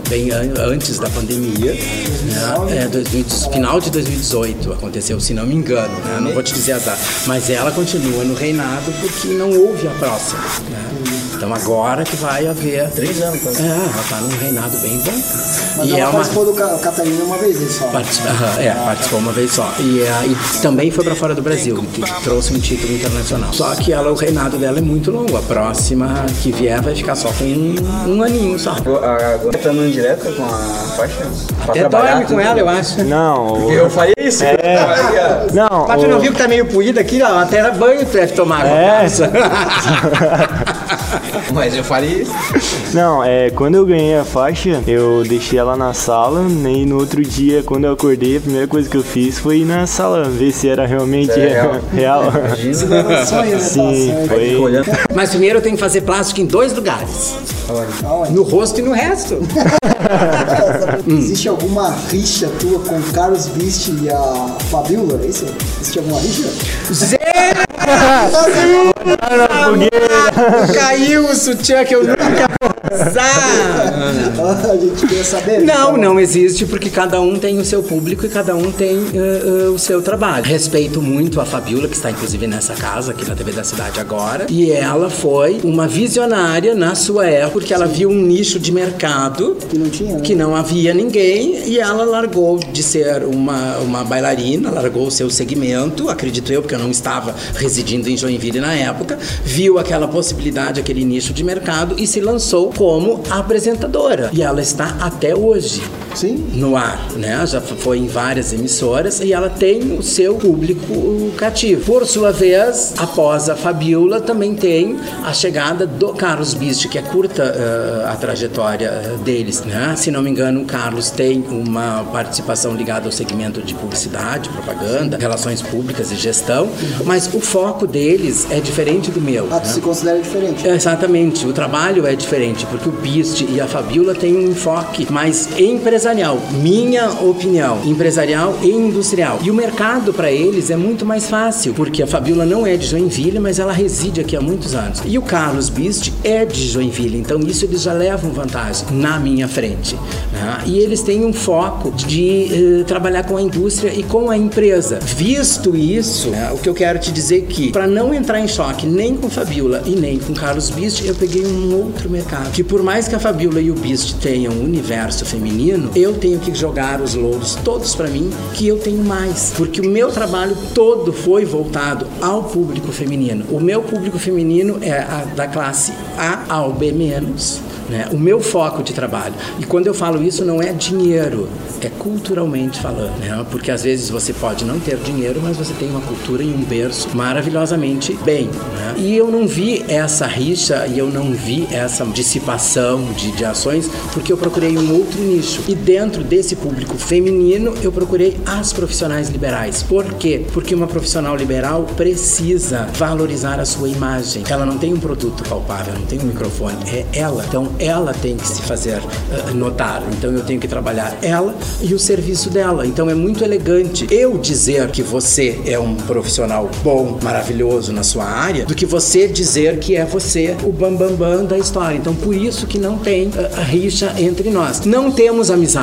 bem an- antes da pandemia, né? É, 2000 final de 2018 aconteceu, se não me engano, né? Não vou te dizer a data, mas ela continua no reinado porque não houve a próxima, né? Então agora que vai haver Três anos, quase. É, ela tá num reinado bem bom. Mas e ela é uma participou do Ca- Catarina uma vez, só. Aham, é, participou uma vez só. E, é, e também foi pra fora do Brasil, que trouxe um título internacional. Só que ela, o reinado dela é muito longo. A próxima que vier vai ficar só com um, um aninho só. Agora agora tá andando direto com a faixa? Até dorme com tudo. ela, eu acho. Não, Eu faria isso? É. não, Mas tu não o- viu que tá meio poída aqui? ó, Até era banho tu deve tomar. É. Mas eu faria isso. Não, é, quando eu ganhei a faixa, eu deixei ela na sala, e no outro dia, quando eu acordei, a primeira coisa que eu fiz foi ir na sala ver se era realmente É real. real. Isso não era sonho, né? Sim, Tá foi. Mas primeiro eu tenho que fazer plástico em dois lugares. No rosto e no resto. Existe alguma rixa tua com o Carlos Viste e a Fabiola? É isso? Existe alguma rixa? Zero! Caiu o sutiã que eu nunca a gente queria saber. Não, Então, não existe porque cada um tem o seu público e cada um tem eh, eh, o seu trabalho. Respeito muito a Fabiola, que está inclusive nessa casa aqui na TV da cidade agora. E ela foi uma visionária na sua época, porque ela viu um nicho de mercado Que não tinha, né? que não havia ninguém e ela largou de ser uma, uma bailarina, largou o seu segmento, acredito eu, porque eu não estava residindo em Joinville na época, viu aquela possibilidade, aquele nicho de mercado e se lançou como apresentadora. E ela está até hoje Sim. no ar, né? Já foi em várias emissoras e ela tem o seu público cativo. Por sua vez, após a Fabiola, também tem a chegada do Carlos Bist, que é curta eh, a trajetória eh, deles, né? Se não me engano, o Carlos tem uma participação ligada ao segmento de publicidade, propaganda, relações públicas e gestão, mas o foco deles é diferente do meu. Ah, né? se considera diferente. Exatamente, o trabalho é diferente, porque o Beast e a Fabiola têm um enfoque mais empresarial, minha opinião, empresarial e industrial. E o mercado para eles é muito mais fácil, porque a Fabiola não é de Joinville, mas ela reside aqui há muitos anos. E o Carlos Beast é de Joinville, então isso eles já levam vantagem na minha frente. né? E eles têm um foco de eh, trabalhar com a indústria e com a empresa. Visto isso, né, o que eu quero te dizer é que, para não entrar em choque nem com Fabiola e nem com Carlos Beast, eu peguei um outro mercado. Que por mais que a Fabiola e o Beast tenham um universo feminino, eu tenho que jogar os louros todos para mim, que eu tenho mais. Porque o meu trabalho todo foi voltado ao público feminino. O meu público feminino é a da classe A ao B menos. Né? O meu foco de trabalho. E quando eu falo isso, não é dinheiro, é culturalmente falando. Né? Porque às vezes você pode não ter dinheiro, mas você tem uma cultura e um berço maravilhosamente bem. Né? E eu não vi essa rixa e eu não vi essa dissipação de, de ações porque eu procurei um outro nicho. E dentro desse público feminino, eu procurei as profissionais liberais. Por quê? Porque uma profissional liberal precisa valorizar a sua imagem. Ela não tem um produto palpável, não tem um microfone, é ela. Então ela tem que se fazer uh, notar. Então eu tenho que trabalhar ela e o serviço dela. Então é muito elegante eu dizer que você é um profissional bom, maravilhoso na sua área, do que você dizer que é você o bambambam bam, bam da história. Então por isso que não tem uh, rixa entre nós. Não temos amizade.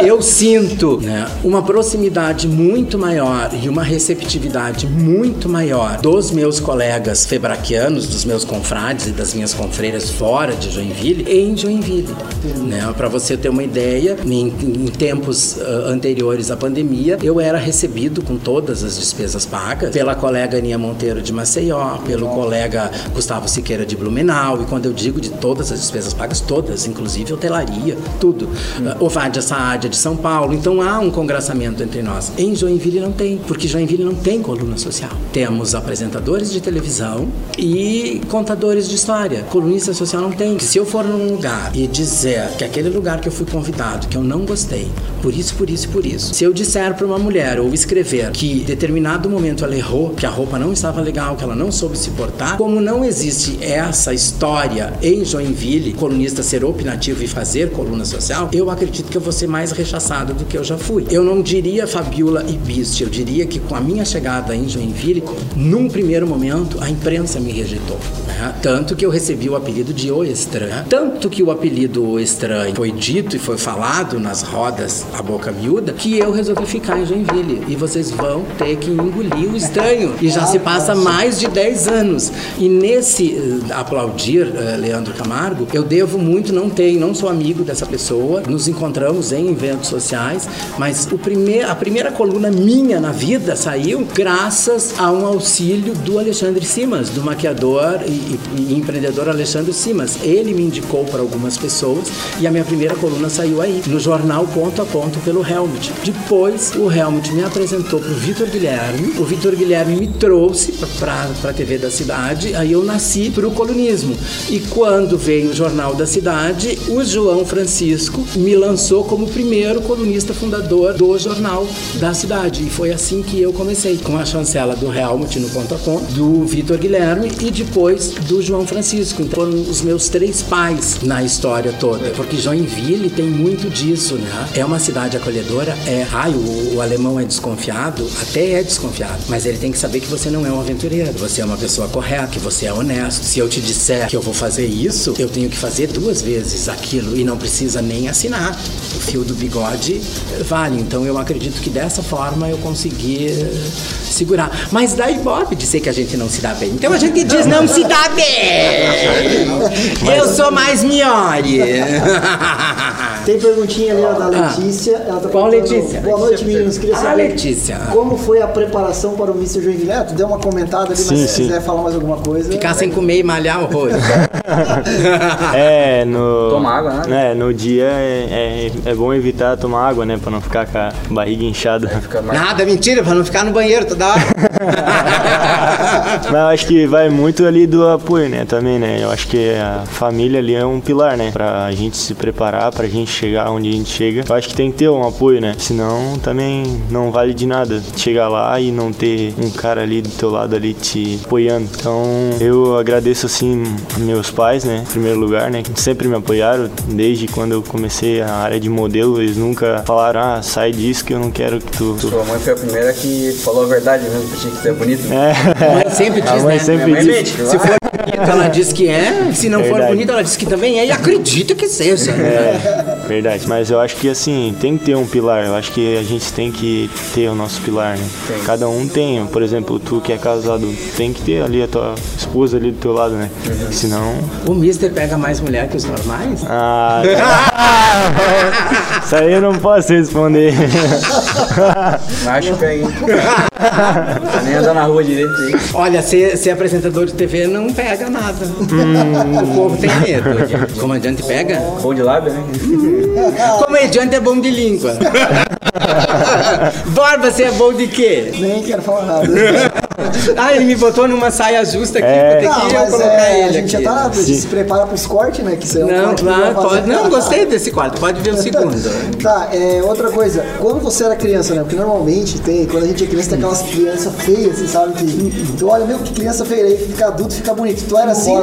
Eu sinto né, uma proximidade muito maior e uma receptividade muito maior dos meus colegas febraquianos, dos meus confrades e das minhas confreiras fora de Joinville, em Joinville. Né? Para você ter uma ideia, em, em tempos uh, anteriores à pandemia, eu era recebido com todas as despesas pagas pela colega Aninha Monteiro de Maceió, pelo colega Gustavo Siqueira de Blumenau, e quando eu digo de todas as despesas pagas, todas, inclusive hotelaria, tudo. Uh, Ovadia Saadia de São Paulo. Então há um congraçamento entre nós. Em Joinville não tem, porque Joinville não tem coluna social. Temos apresentadores de televisão e contadores de história. Colunista social não tem. Se eu for num lugar e dizer que aquele lugar que eu fui convidado, que eu não gostei, por isso, por isso, por isso. Se eu disser para uma mulher ou escrever que em determinado momento ela errou, que a roupa não estava legal, que ela não soube se portar, como não existe essa história em Joinville, colunista ser opinativo e fazer coluna social, eu acredito que eu vou ser mais rechaçado do que eu já fui. Eu não diria Fabiola e Bist, eu diria que com a minha chegada em Joinville, num primeiro momento, a imprensa me rejeitou. Né? Tanto que eu recebi o apelido de O Estranho. Tanto que o apelido O Estranho foi dito e foi falado nas rodas a boca miúda, que eu resolvi ficar em Joinville. E vocês vão ter que engolir o estranho. E já se passa mais de 10 anos. E nesse uh, aplaudir uh, Leandro Camargo, eu devo muito, não tenho, não sou amigo dessa pessoa. Nos encontramos em eventos sociais, mas o primeir, a primeira coluna minha na vida saiu graças a um auxílio do Alexandre Simas, do maquiador e, e, e empreendedor Alexandre Simas. Ele me indicou para algumas pessoas e a minha primeira coluna saiu aí, no jornal Ponto a Ponto pelo Helmut. Depois o Helmut me apresentou para o Vitor Guilherme, o Vitor Guilherme me trouxe para a TV da cidade, aí eu nasci para o colunismo. E quando veio o Jornal da Cidade, o João Francisco me lançou como primeiro colunista fundador do Jornal da Cidade. E foi assim que eu comecei, com a chancela do Helmut no ponto a ponto, do Vitor Guilherme e depois do João Francisco. Então foram os meus três pais na história toda, porque Joinville tem muito disso, né? É uma cidade acolhedora, é. Ai, o, o alemão é desconfiado, até é desconfiado, mas ele tem que saber que você não é um aventureiro, você é uma pessoa correta, que você é honesto. Se eu te disser que eu vou fazer isso, eu tenho que fazer duas vezes aquilo e não precisa nem assinar. O fio do bigode vale. Então eu acredito que dessa forma eu consegui eh, segurar. Mas dá ibope dizer que a gente não se dá bem. Então a gente diz não se dá bem. Eu sou mais Miori. Tem perguntinha ali ó, da Ah. Letícia. Ela tá Qual Letícia? Boa noite, meninos. Queria Ah, saber Letícia. como foi a preparação para o Mr. Joinville. Ah, tu deu uma comentada ali, Sim, mas se sim. quiser falar mais alguma coisa. Ficar sem comer e malhar horror. É, no. Toma água, né? É, no dia é, é, é bom evitar tomar água, né? Pra não ficar com a barriga inchada. Fica mais... Nada, mentira, pra não ficar no banheiro toda hora. Mas eu acho que vai muito ali do apoio, né? Também, né? Eu acho que a família ali é um pilar, né? Pra gente se preparar, pra gente chegar onde a gente chega. Eu acho que tem que ter um apoio, né? Senão também não vale de nada chegar lá e não ter um cara ali do teu lado ali te apoiando. Então eu agradeço assim a meus pais, né? Em primeiro lugar, né? Que sempre me apoiaram desde quando eu comecei a área de modelo. Eles nunca falaram, ah, sai disso que eu não quero que tu. tu... Sua mãe foi a primeira que falou a verdade mesmo pra ti que tu é bonito. É. A mãe sempre diz, A mãe né? sempre mãe diz. Se for bonito, ela diz que é. Se não for bonito, ela diz que também é. E acredita que seja. É, verdade. Mas eu acho que assim, tem que ter um pilar. Eu acho que a gente tem que ter o nosso pilar, né? Tem. Cada um tem. Por exemplo, tu que é casado, tem que ter ali a tua esposa ali do teu lado, né? Senão. O Mister pega mais mulher que os normais? Ah. Isso aí eu não posso responder. Acho que aí. Tá nem andar na rua direito aí. Olha, ser, ser apresentador de TV não pega nada. O povo tem medo. Comediante pega? Bom de lábio, né? Comediante é bom de língua. Borba, você é bom de quê? Nem quero falar nada. Ah, ele me botou numa saia justa aqui, É. vou ter Não, que eu mas colocar é, ele a gente aqui. já tá, a gente se prepara pro escorte, né? Que isso é um Não, que claro, pode. Não, gostei desse quarto. Pode ver o segundo. Tá, é, outra coisa, quando você era criança, né? Porque normalmente tem, quando a gente é criança, tem aquelas crianças feias, assim, sabe? Que tu olha, meu, que criança feia, aí fica adulto, fica bonito. Tu era assim?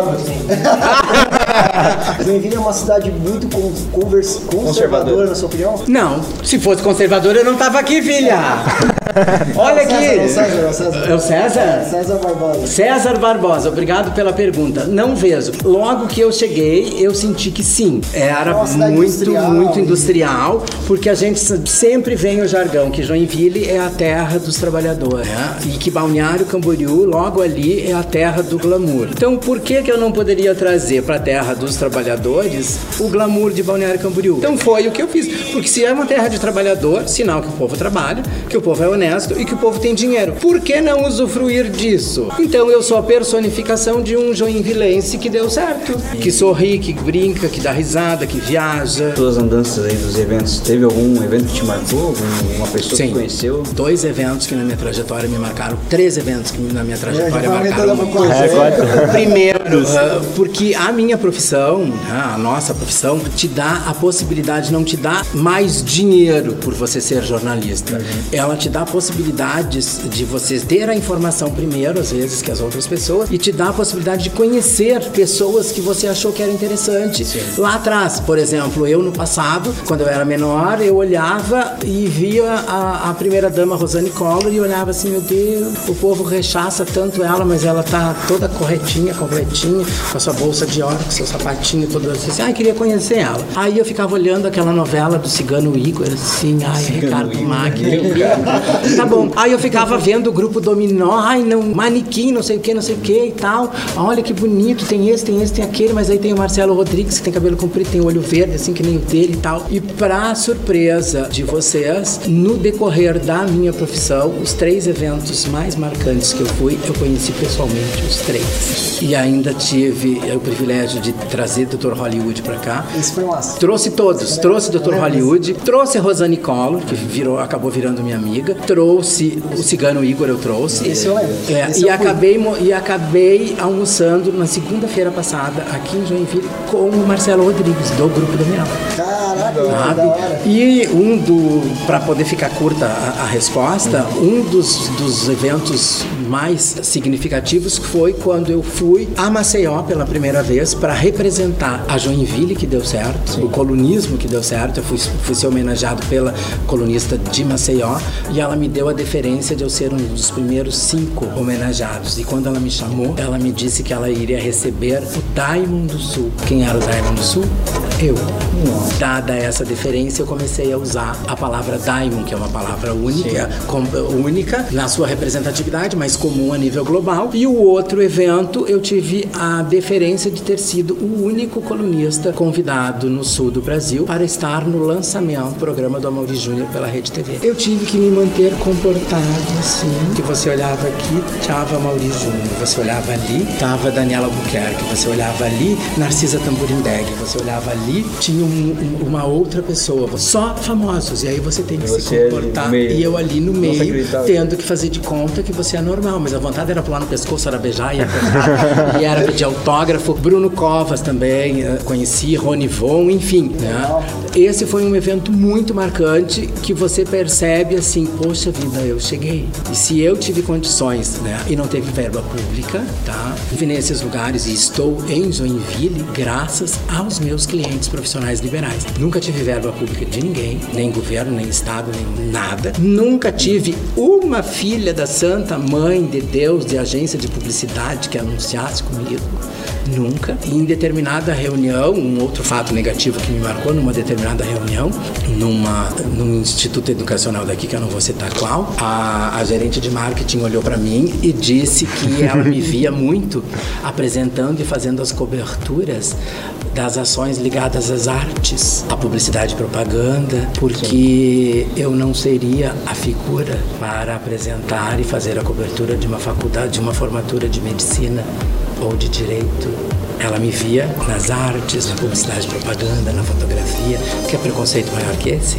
Joinville é uma cidade muito conservadora, Conservadora. na sua opinião? Não, se fosse conservador eu não tava aqui, filha. Olha César, aqui. é o César, é o César. É o César? César Barbosa. César Barbosa, obrigado pela pergunta. Não vejo. Logo que eu cheguei, eu senti que sim. Era cidade muito, industrial. muito industrial, porque a gente sempre vem o jargão que Joinville é a terra dos trabalhadores, né? E que Balneário Camboriú, logo ali, é a terra do glamour. Então, por que que eu não poderia trazer para a terra dos trabalhadores o glamour de Balneário Camboriú? Então foi o que eu fiz. Porque se é uma terra de trabalhador, sinal que o povo trabalha, que o povo é honesto e que o povo tem dinheiro. Por que não usufruir disso? Então eu sou a personificação de um joinvilense que deu certo. Que sorri, que brinca, que dá risada, que viaja. Todas as andanças aí dos eventos, teve algum evento que te marcou? Uma pessoa Sim. que conheceu? Dois eventos que na minha trajetória me marcaram, três eventos que na minha É, trajetória vai marcaram. É, quatro. Primeiro, ah, porque a minha profissão, né, a nossa profissão, te dá a possibilidade, não te dá mais dinheiro por você ser jornalista. Ela te dá possibilidades de você ter a informação primeiro, às vezes, que as outras pessoas, e te dá a possibilidade de conhecer pessoas que você achou que era interessante. Lá atrás, por exemplo, eu no passado, quando eu era menor, eu olhava e via a, a primeira dama Rosane Collor e olhava assim, meu Deus, o povo rechaça tanto ela, mas ela tá toda corretinha, completinha, com a sua bolsa de ouro, com seu sapatinho todo assim. Ai, queria conhecer ela. Aí eu ficava olhando aquela novela do Cigano Igor, assim, ai, Ricardo Igor. Magno. Tá bom. Aí eu ficava vendo o grupo Dominó, ai, não, manequim, não sei o que, não sei o que e tal. Olha que bonito, tem esse, tem esse, tem aquele, mas aí tem o Marcelo Rodrigues, que tem cabelo comprido, tem olho verde, assim que nem o dele e tal. E pra surpresa de vocês, no decorrer da minha profissão, os três eventos mais marcantes que eu fui, eu conheci pessoalmente os três. E ainda tive o privilégio de trazer o Dr. Hollywood pra cá. Esse foi massa. Trouxe todos, trouxe o Dr. Hollywood, trouxe a Rosane Collor, que virou, acabou virando minha amiga, trouxe o Cigano Igor, eu trouxe. Eu lembro. É, Esse e, eu acabei, e acabei almoçando na segunda-feira passada aqui em Joinville com o Marcelo Rodrigues, do Grupo. Caraca, da hora. E um do, para poder ficar curta a, a resposta, um dos, dos eventos mais significativos foi quando eu fui a Maceió pela primeira vez para representar a Joinville que deu certo, o colunismo que deu certo. Eu fui, fui ser homenageado pela colunista de Maceió e ela me deu a deferência de eu ser um dos primeiros cinco homenageados. E quando ela me chamou, ela me disse que ela iria receber o Diamond do Sul. Quem era o Diamond do Sul? Eu. Dada essa deferência, eu comecei a usar a palavra diamond, que é uma palavra única, com- única na sua representatividade, mas comum a nível global. E o outro evento, eu tive a deferência de ter sido o único colunista convidado no sul do Brasil para estar no lançamento do programa do Amaury Júnior pela Rede TV. Eu tive que me manter comportado assim, que você olhava aqui, tava Amaury Júnior, você olhava ali, tava Daniela Albuquerque, você olhava ali, Narcisa Tamborindeg, você olhava ali, tinha um- um- uma outra pessoa, só famosos, e aí você tem que se você ali no comportar, meio. e eu ali no se meio, tendo que fazer de conta que você é normal, mas a vontade era pular no pescoço, era beijar e apertar, e era pedir autógrafo. Bruno Covas também, eh, conheci, Rony Von, enfim. Né? Esse foi um evento muito marcante que você percebe assim, poxa vida, eu cheguei. E se eu tive condições, né, e não teve verba pública, tá? Vim nesses lugares e estou em Joinville graças aos meus clientes profissionais liberais. Nunca tive verba pública de ninguém, nem governo, nem estado, nem nada. Nunca tive uma filha da Santa Mãe de Deus de agência de publicidade que anunciasse comigo. Nunca. Em determinada reunião, um outro fato negativo que me marcou, numa determinada reunião, numa, num instituto educacional daqui, que eu não vou citar qual, a, a gerente de marketing olhou para mim e disse que ela me via muito apresentando e fazendo as coberturas das ações ligadas às artes, à publicidade e propaganda, porque eu não seria a figura para apresentar e fazer a cobertura de uma faculdade, de uma formatura de medicina ou de direito. Ela me via nas artes, na publicidade e propaganda, na fotografia. Quer preconceito maior que esse?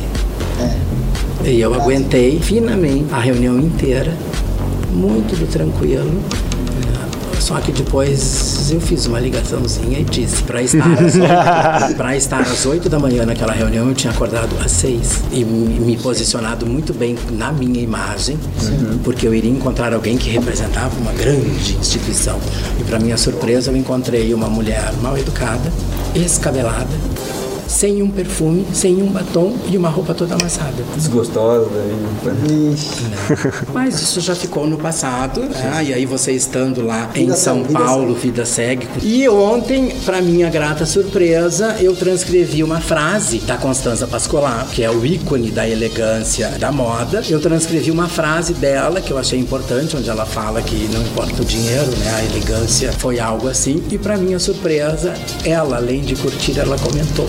E eu aguentei finamente a reunião inteira, muito do tranquilo. Só que depois eu fiz uma ligaçãozinha e disse para estar às 8, para estar às 8 da manhã naquela reunião eu tinha acordado às 6 e me me posicionado muito bem na minha imagem, porque eu iria encontrar alguém que representava uma grande instituição. E para minha surpresa eu encontrei uma mulher mal educada, escabelada, sem um perfume, sem um batom e uma roupa toda amassada. Desgostosa. né? Mas isso já ficou no passado, né? e aí você estando lá em Vida São segue, vida Paulo, vida segue. E ontem, para minha grata surpresa, eu transcrevi uma frase da Constanza Pascolar, que é o ícone da elegância da moda. Eu transcrevi uma frase dela que eu achei importante, onde ela fala que não importa o dinheiro, né? A elegância foi algo assim. E para minha surpresa, ela, além de curtir, ela comentou.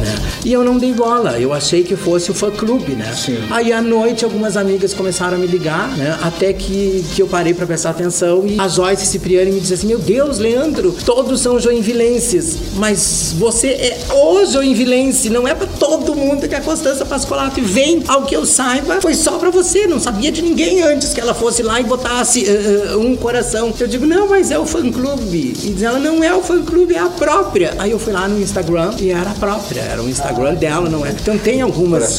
Né? E eu não dei bola, eu achei que fosse o fã clube, né? Aí à noite algumas amigas começaram a me ligar, né? Até que, que eu parei para prestar atenção e a Joyce Cipriani me disse assim: Meu Deus, Leandro, todos são joinvilenses, mas você é o joinvilense, não é para todo mundo que a Constança Pascolato vem. Ao que eu saiba, foi só para você, não sabia de ninguém antes que ela fosse lá e botasse eh, um coração. Eu digo: Não, mas é o fã clube. E diz ela: Não é o fã clube, é a própria. Aí eu fui lá no Instagram e era a própria, era o Instagram dela, não é? Então tem algumas.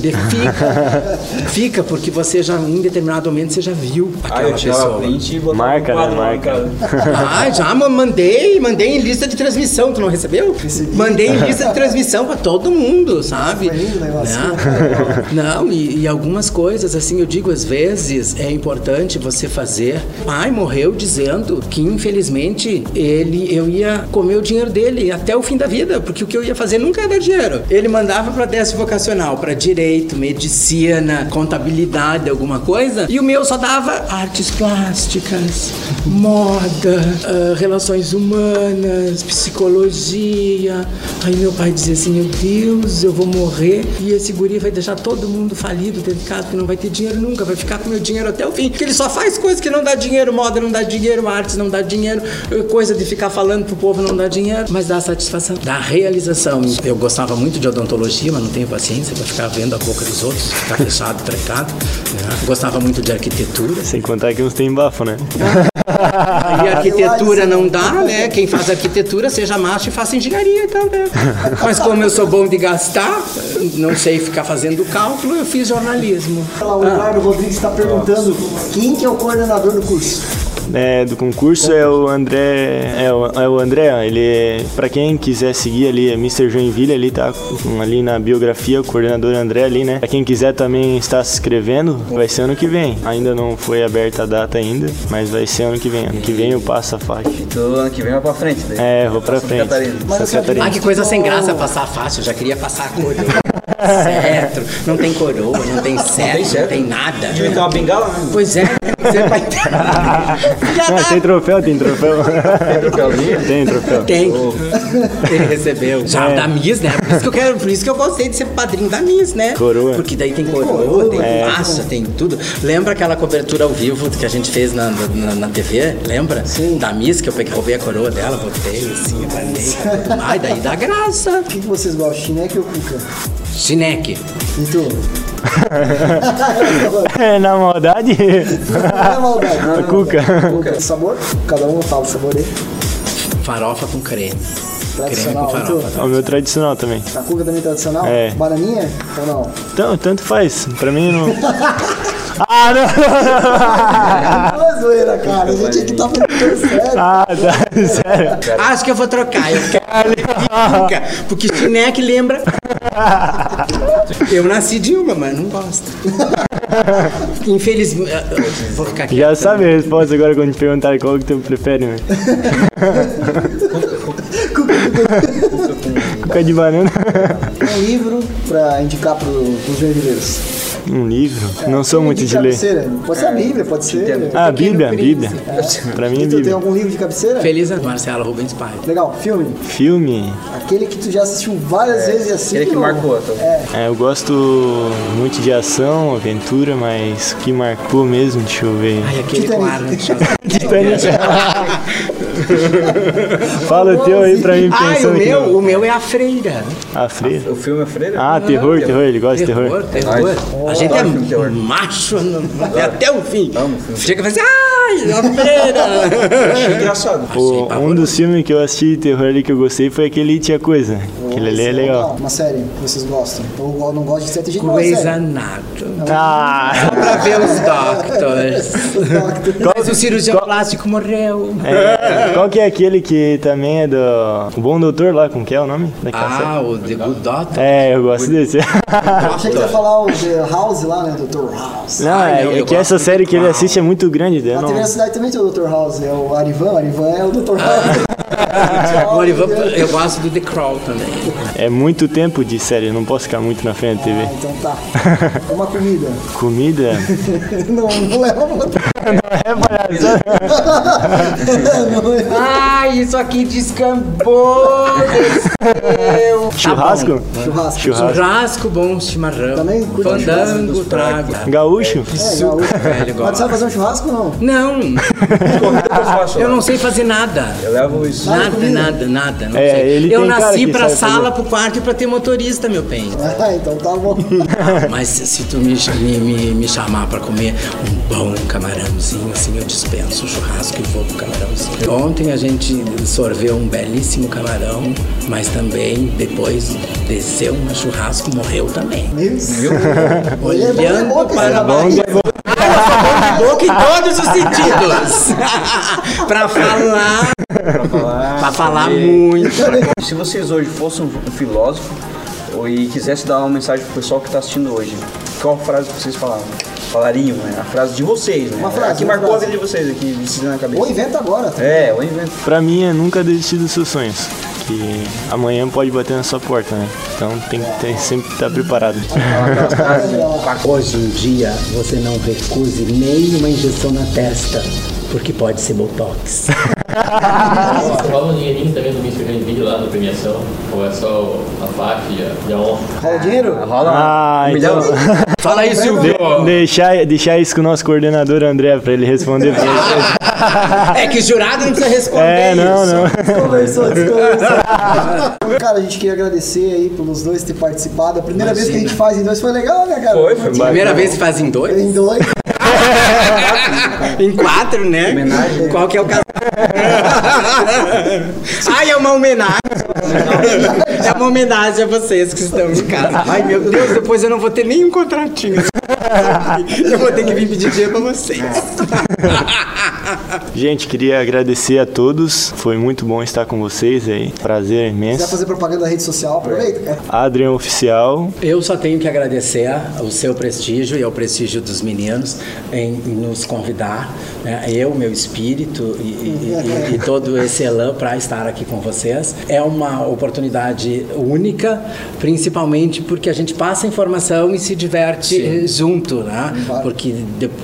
de- fica, fica, porque você já, em determinado momento, você já viu Ah, aquela eu tirava pessoa. print e Marca, um né? quadro Marca. Ah, já ma- mandei, mandei em lista de transmissão, tu não recebeu? Mandei em lista de transmissão pra todo mundo, sabe? Foi lindo o negócio. Né? Não, e, e algumas coisas, assim, eu digo, às vezes é importante você fazer. Pai morreu dizendo que, infelizmente, ele, eu ia comer o dinheiro dele até o fim da vida, porque o que eu ia fazer nunca ia dar dinheiro. Ele mandava pra teste vocacional, pra direito, medicina, contabilidade, alguma coisa, e o meu só dava artes plásticas, moda, ah, relações humanas, psicologia. Aí meu pai dizia assim: Meu Deus, eu vou morrer e esse guri vai deixar todo mundo falido dentro de casa, porque não vai ter dinheiro nunca, vai ficar com meu dinheiro até o fim. Porque ele só faz coisas que não dá dinheiro, moda não dá dinheiro, artes não dá dinheiro, coisa de ficar falando pro povo não dá dinheiro, mas dá satisfação, dá realização. Eu gostava muito de odontologia, mas não tenho paciência pra ficar vendo a boca dos outros, ficar fechado, trancado. né? Gostava muito de arquitetura. Sem contar que uns tem bafo, né? E arquitetura não dá, né? Quem faz arquitetura seja macho e faça engenharia, então, né? Mas como eu sou bom de gastar, não sei ficar fazendo cálculo, eu fiz jornalismo. Olha lá, o Eduardo Rodrigues está perguntando quem que é o coordenador do curso. É, do concurso é o André. É o, é o André, ó, ele é. Pra quem quiser seguir ali, é Mr. Joinville, ali tá com- ali na biografia, o coordenador André ali, né? Pra quem quiser também estar se inscrevendo, vai ser ano que vem. Ainda não foi aberta a data ainda, mas vai ser ano que vem. Ano que vem eu passo a faixa. Então ano que vem vai pra frente. Daí. É, vou pra frente. Catarina. Mas Santa eu sabia- Catarina. Ah, que coisa sem graça passar fácil, eu já queria passar a coroa. Cetro, não tem coroa, não tem cetro, não cetro? tem nada. Devia ter uma bengala, né? Pois é, você vai ter. Dá. tem troféu, tem troféu. Troféuzinho? tem troféu. Tem. Ele recebeu. Já É. da Miss, né? Por isso que eu quero, por isso que eu gostei de ser padrinho da Miss, né? Coroa. Porque daí tem coroa, tem É. massa, tem tudo. Lembra aquela cobertura ao vivo que a gente fez na, na, na TV? Lembra? Sim. Da Miss, que eu peguei, roubei a coroa dela, botei assim, mandei. Ai, daí dá graça. O que, que vocês gostam, chineque ou cuca? Chineque. E tu? É, na maldade. Não é maldade. A cuca. Cuca. Sabor? Cada um fala o sabor aí. Farofa com creme. Creme Tradicional. com E tu? farofa. É o meu tradicional também. A cuca também tradicional? É. Bananinha ou não? Então, tanto faz. Pra mim não. Ah, não! É zoeira, cara. A gente aqui tá falando sério. Ah, tá, sério. Acho que eu vou trocar. Eu quero porque chineque lembra. Eu nasci de uma, mas não gosto. Infelizmente. Vou ficar aqui. Já sabe a resposta agora quando te perguntar qual que tu prefere, né? Cuca de banana. Um livro pra indicar pro, pros joinvileiros. Um livro. Não sou muito de ler. cabeceira. Pode ser a Bíblia, pode ser. Ah, Bíblia, Pequeno Bíblia. Pra mim é tem Bíblia. algum livro de cabeceira? Feliz ano, Marcelo Rubens Pai. Legal, filme. Filme. Aquele que tu já assistiu várias vezes e assim. Aquele que ou- marcou, tá? É, É, eu gosto muito de ação, aventura, mas o que marcou mesmo, deixa eu ver. Ai, aquele Titanic. com Arnold Schwarzenegger. Fala o teu aí pra mim Ai, o pensando que meu, não. o meu é a freira. A freira. O filme é Freira? Ah, terror, terror, ele gosta de terror. terror. A gente é macho até o fim. Chega e fala assim, ai, a freira. Achei engraçado. O- um dos filmes que eu assisti de terror ali que eu gostei foi aquele Tinha Coisa. Aquele ali é legal. Uma série que vocês gostam. Eu não gosto de ser tem gente de Grey's série. Anatomy. Ah! Pra ver os doctors. Mas o cirurgião plástico morreu. É, qual que é aquele que também é do. O Bom Doutor lá, como que é o nome? Daquela série? Ah, o The Good Doctor. É, eu gosto desse. Achei que você ia falar o The House lá, né? Dr. House. Não, Ai, é, não, é eu que essa série que ele assiste é muito grande, né? Não, Na cidade também tem o Dr. House, é o Arivan. O Arivan é o Dr. Ah. House. O Olivan, eu gosto do The Crawl também. é muito tempo de série, não posso ficar muito na frente da TV. Ah, então tá. Uma comida. Comida. Não, não leva É palhaçada. não leva. Ai, isso aqui descambou. desceu. Churrasco? Tá Churrasco. Churrasco. Churrasco, bom chimarrão. Também Fandango, trago. Gaúcho? É, velho, Mas sabe fazer um churrasco ou não? Não, Eu não sei fazer nada. Eu levo isso. Nada, nada, nada. Não É, sei. ele eu nasci pra sabe fazer. sala, pro quarto e pra ter motorista, meu bem. Ah, então tá bom. Mas se, tu me, me, me, chamar pra comer um bom camarãozinho, assim, eu dispenso o churrasco e vou pro camarãozinho. Ontem a gente sorveu um belíssimo camarão, mas também depois desceu no churrasco, morreu também. Isso. Olhando é bom de boca, esse para rapaz. boca em todos os sentidos. pra falar. Pra falar muito. Se vocês hoje fossem um filósofo ou- e quisessem dar uma mensagem pro pessoal que está assistindo hoje, qual frase que vocês falavam? Falariam, né? A frase de vocês, né? Uma frase, A que uma marcou frase. a vida de vocês aqui, decidindo na cabeça. Ou inventa agora. Tá? É, ou invento. Pra mim é nunca desistir dos seus sonhos. Que amanhã pode bater na sua porta, né? Então tem que ter- sempre estar preparado. Hoje em dia, você não recuse nem uma injeção na testa, porque pode ser botox. Rola um dinheirinho também no Mr. Vídeo lá na premiação? Ou é só a faixa e a, e a honra? Rola dinheiro? Rola Ah, um milhão. então. Fala aí, Silvio. deixar, deixar isso com o nosso coordenador André pra ele responder pra vocês. É que o jurado não precisa responder É, não, isso. não. Conversou, desconversou. cara, a gente queria agradecer aí pelos dois ter participado. A primeira vez que a gente faz em dois foi legal, né, cara? Foi, foi Primeira vez que faz em dois? Em dois. em quatro, né? Homenagem. Qual que é o caso? Ai, é uma homenagem. É uma homenagem a vocês que estão em casa. Ai, meu Deus, depois eu não vou ter nenhum contratinho. Eu vou ter que vir pedir dinheiro pra vocês. Gente, queria agradecer a todos. Foi muito bom estar com vocês aí. Prazer Quiser imenso. fazer propaganda na rede social, aproveita, cara. Adrian Oficial. Eu só tenho que agradecer ao seu prestígio e ao prestígio dos meninos em nos convidar, né? eu, meu espírito e, e- e- e todo esse elan para estar aqui com vocês. É uma oportunidade única, principalmente porque a gente passa informação e se diverte eh, junto, né? Porque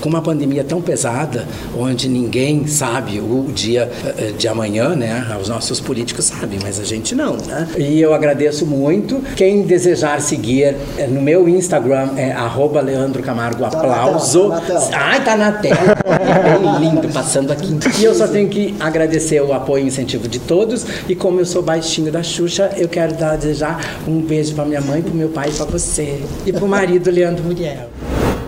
com uma pandemia tão pesada, onde ninguém sabe o dia eh, de amanhã, né? Os nossos políticos sabem, mas a gente não, né? E eu agradeço muito. Quem desejar seguir eh, no meu Instagram é arroba Leandro Camargo na Aplauso. tela, tá na tela. Ai, tá na tela. É bem lindo passando aqui. E eu só tenho que agradecer o apoio e incentivo de todos. E como eu sou baixinho da Xuxa, eu quero dar, desejar um beijo pra minha mãe, pro meu pai e pra você. E pro marido Leandro Muriel.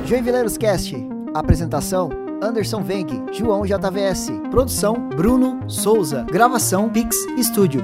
Joinvileiros Cast. Apresentação: Anderson Veng, João JVS. Produção: Bruno Souza. Gravação: Pix Studio.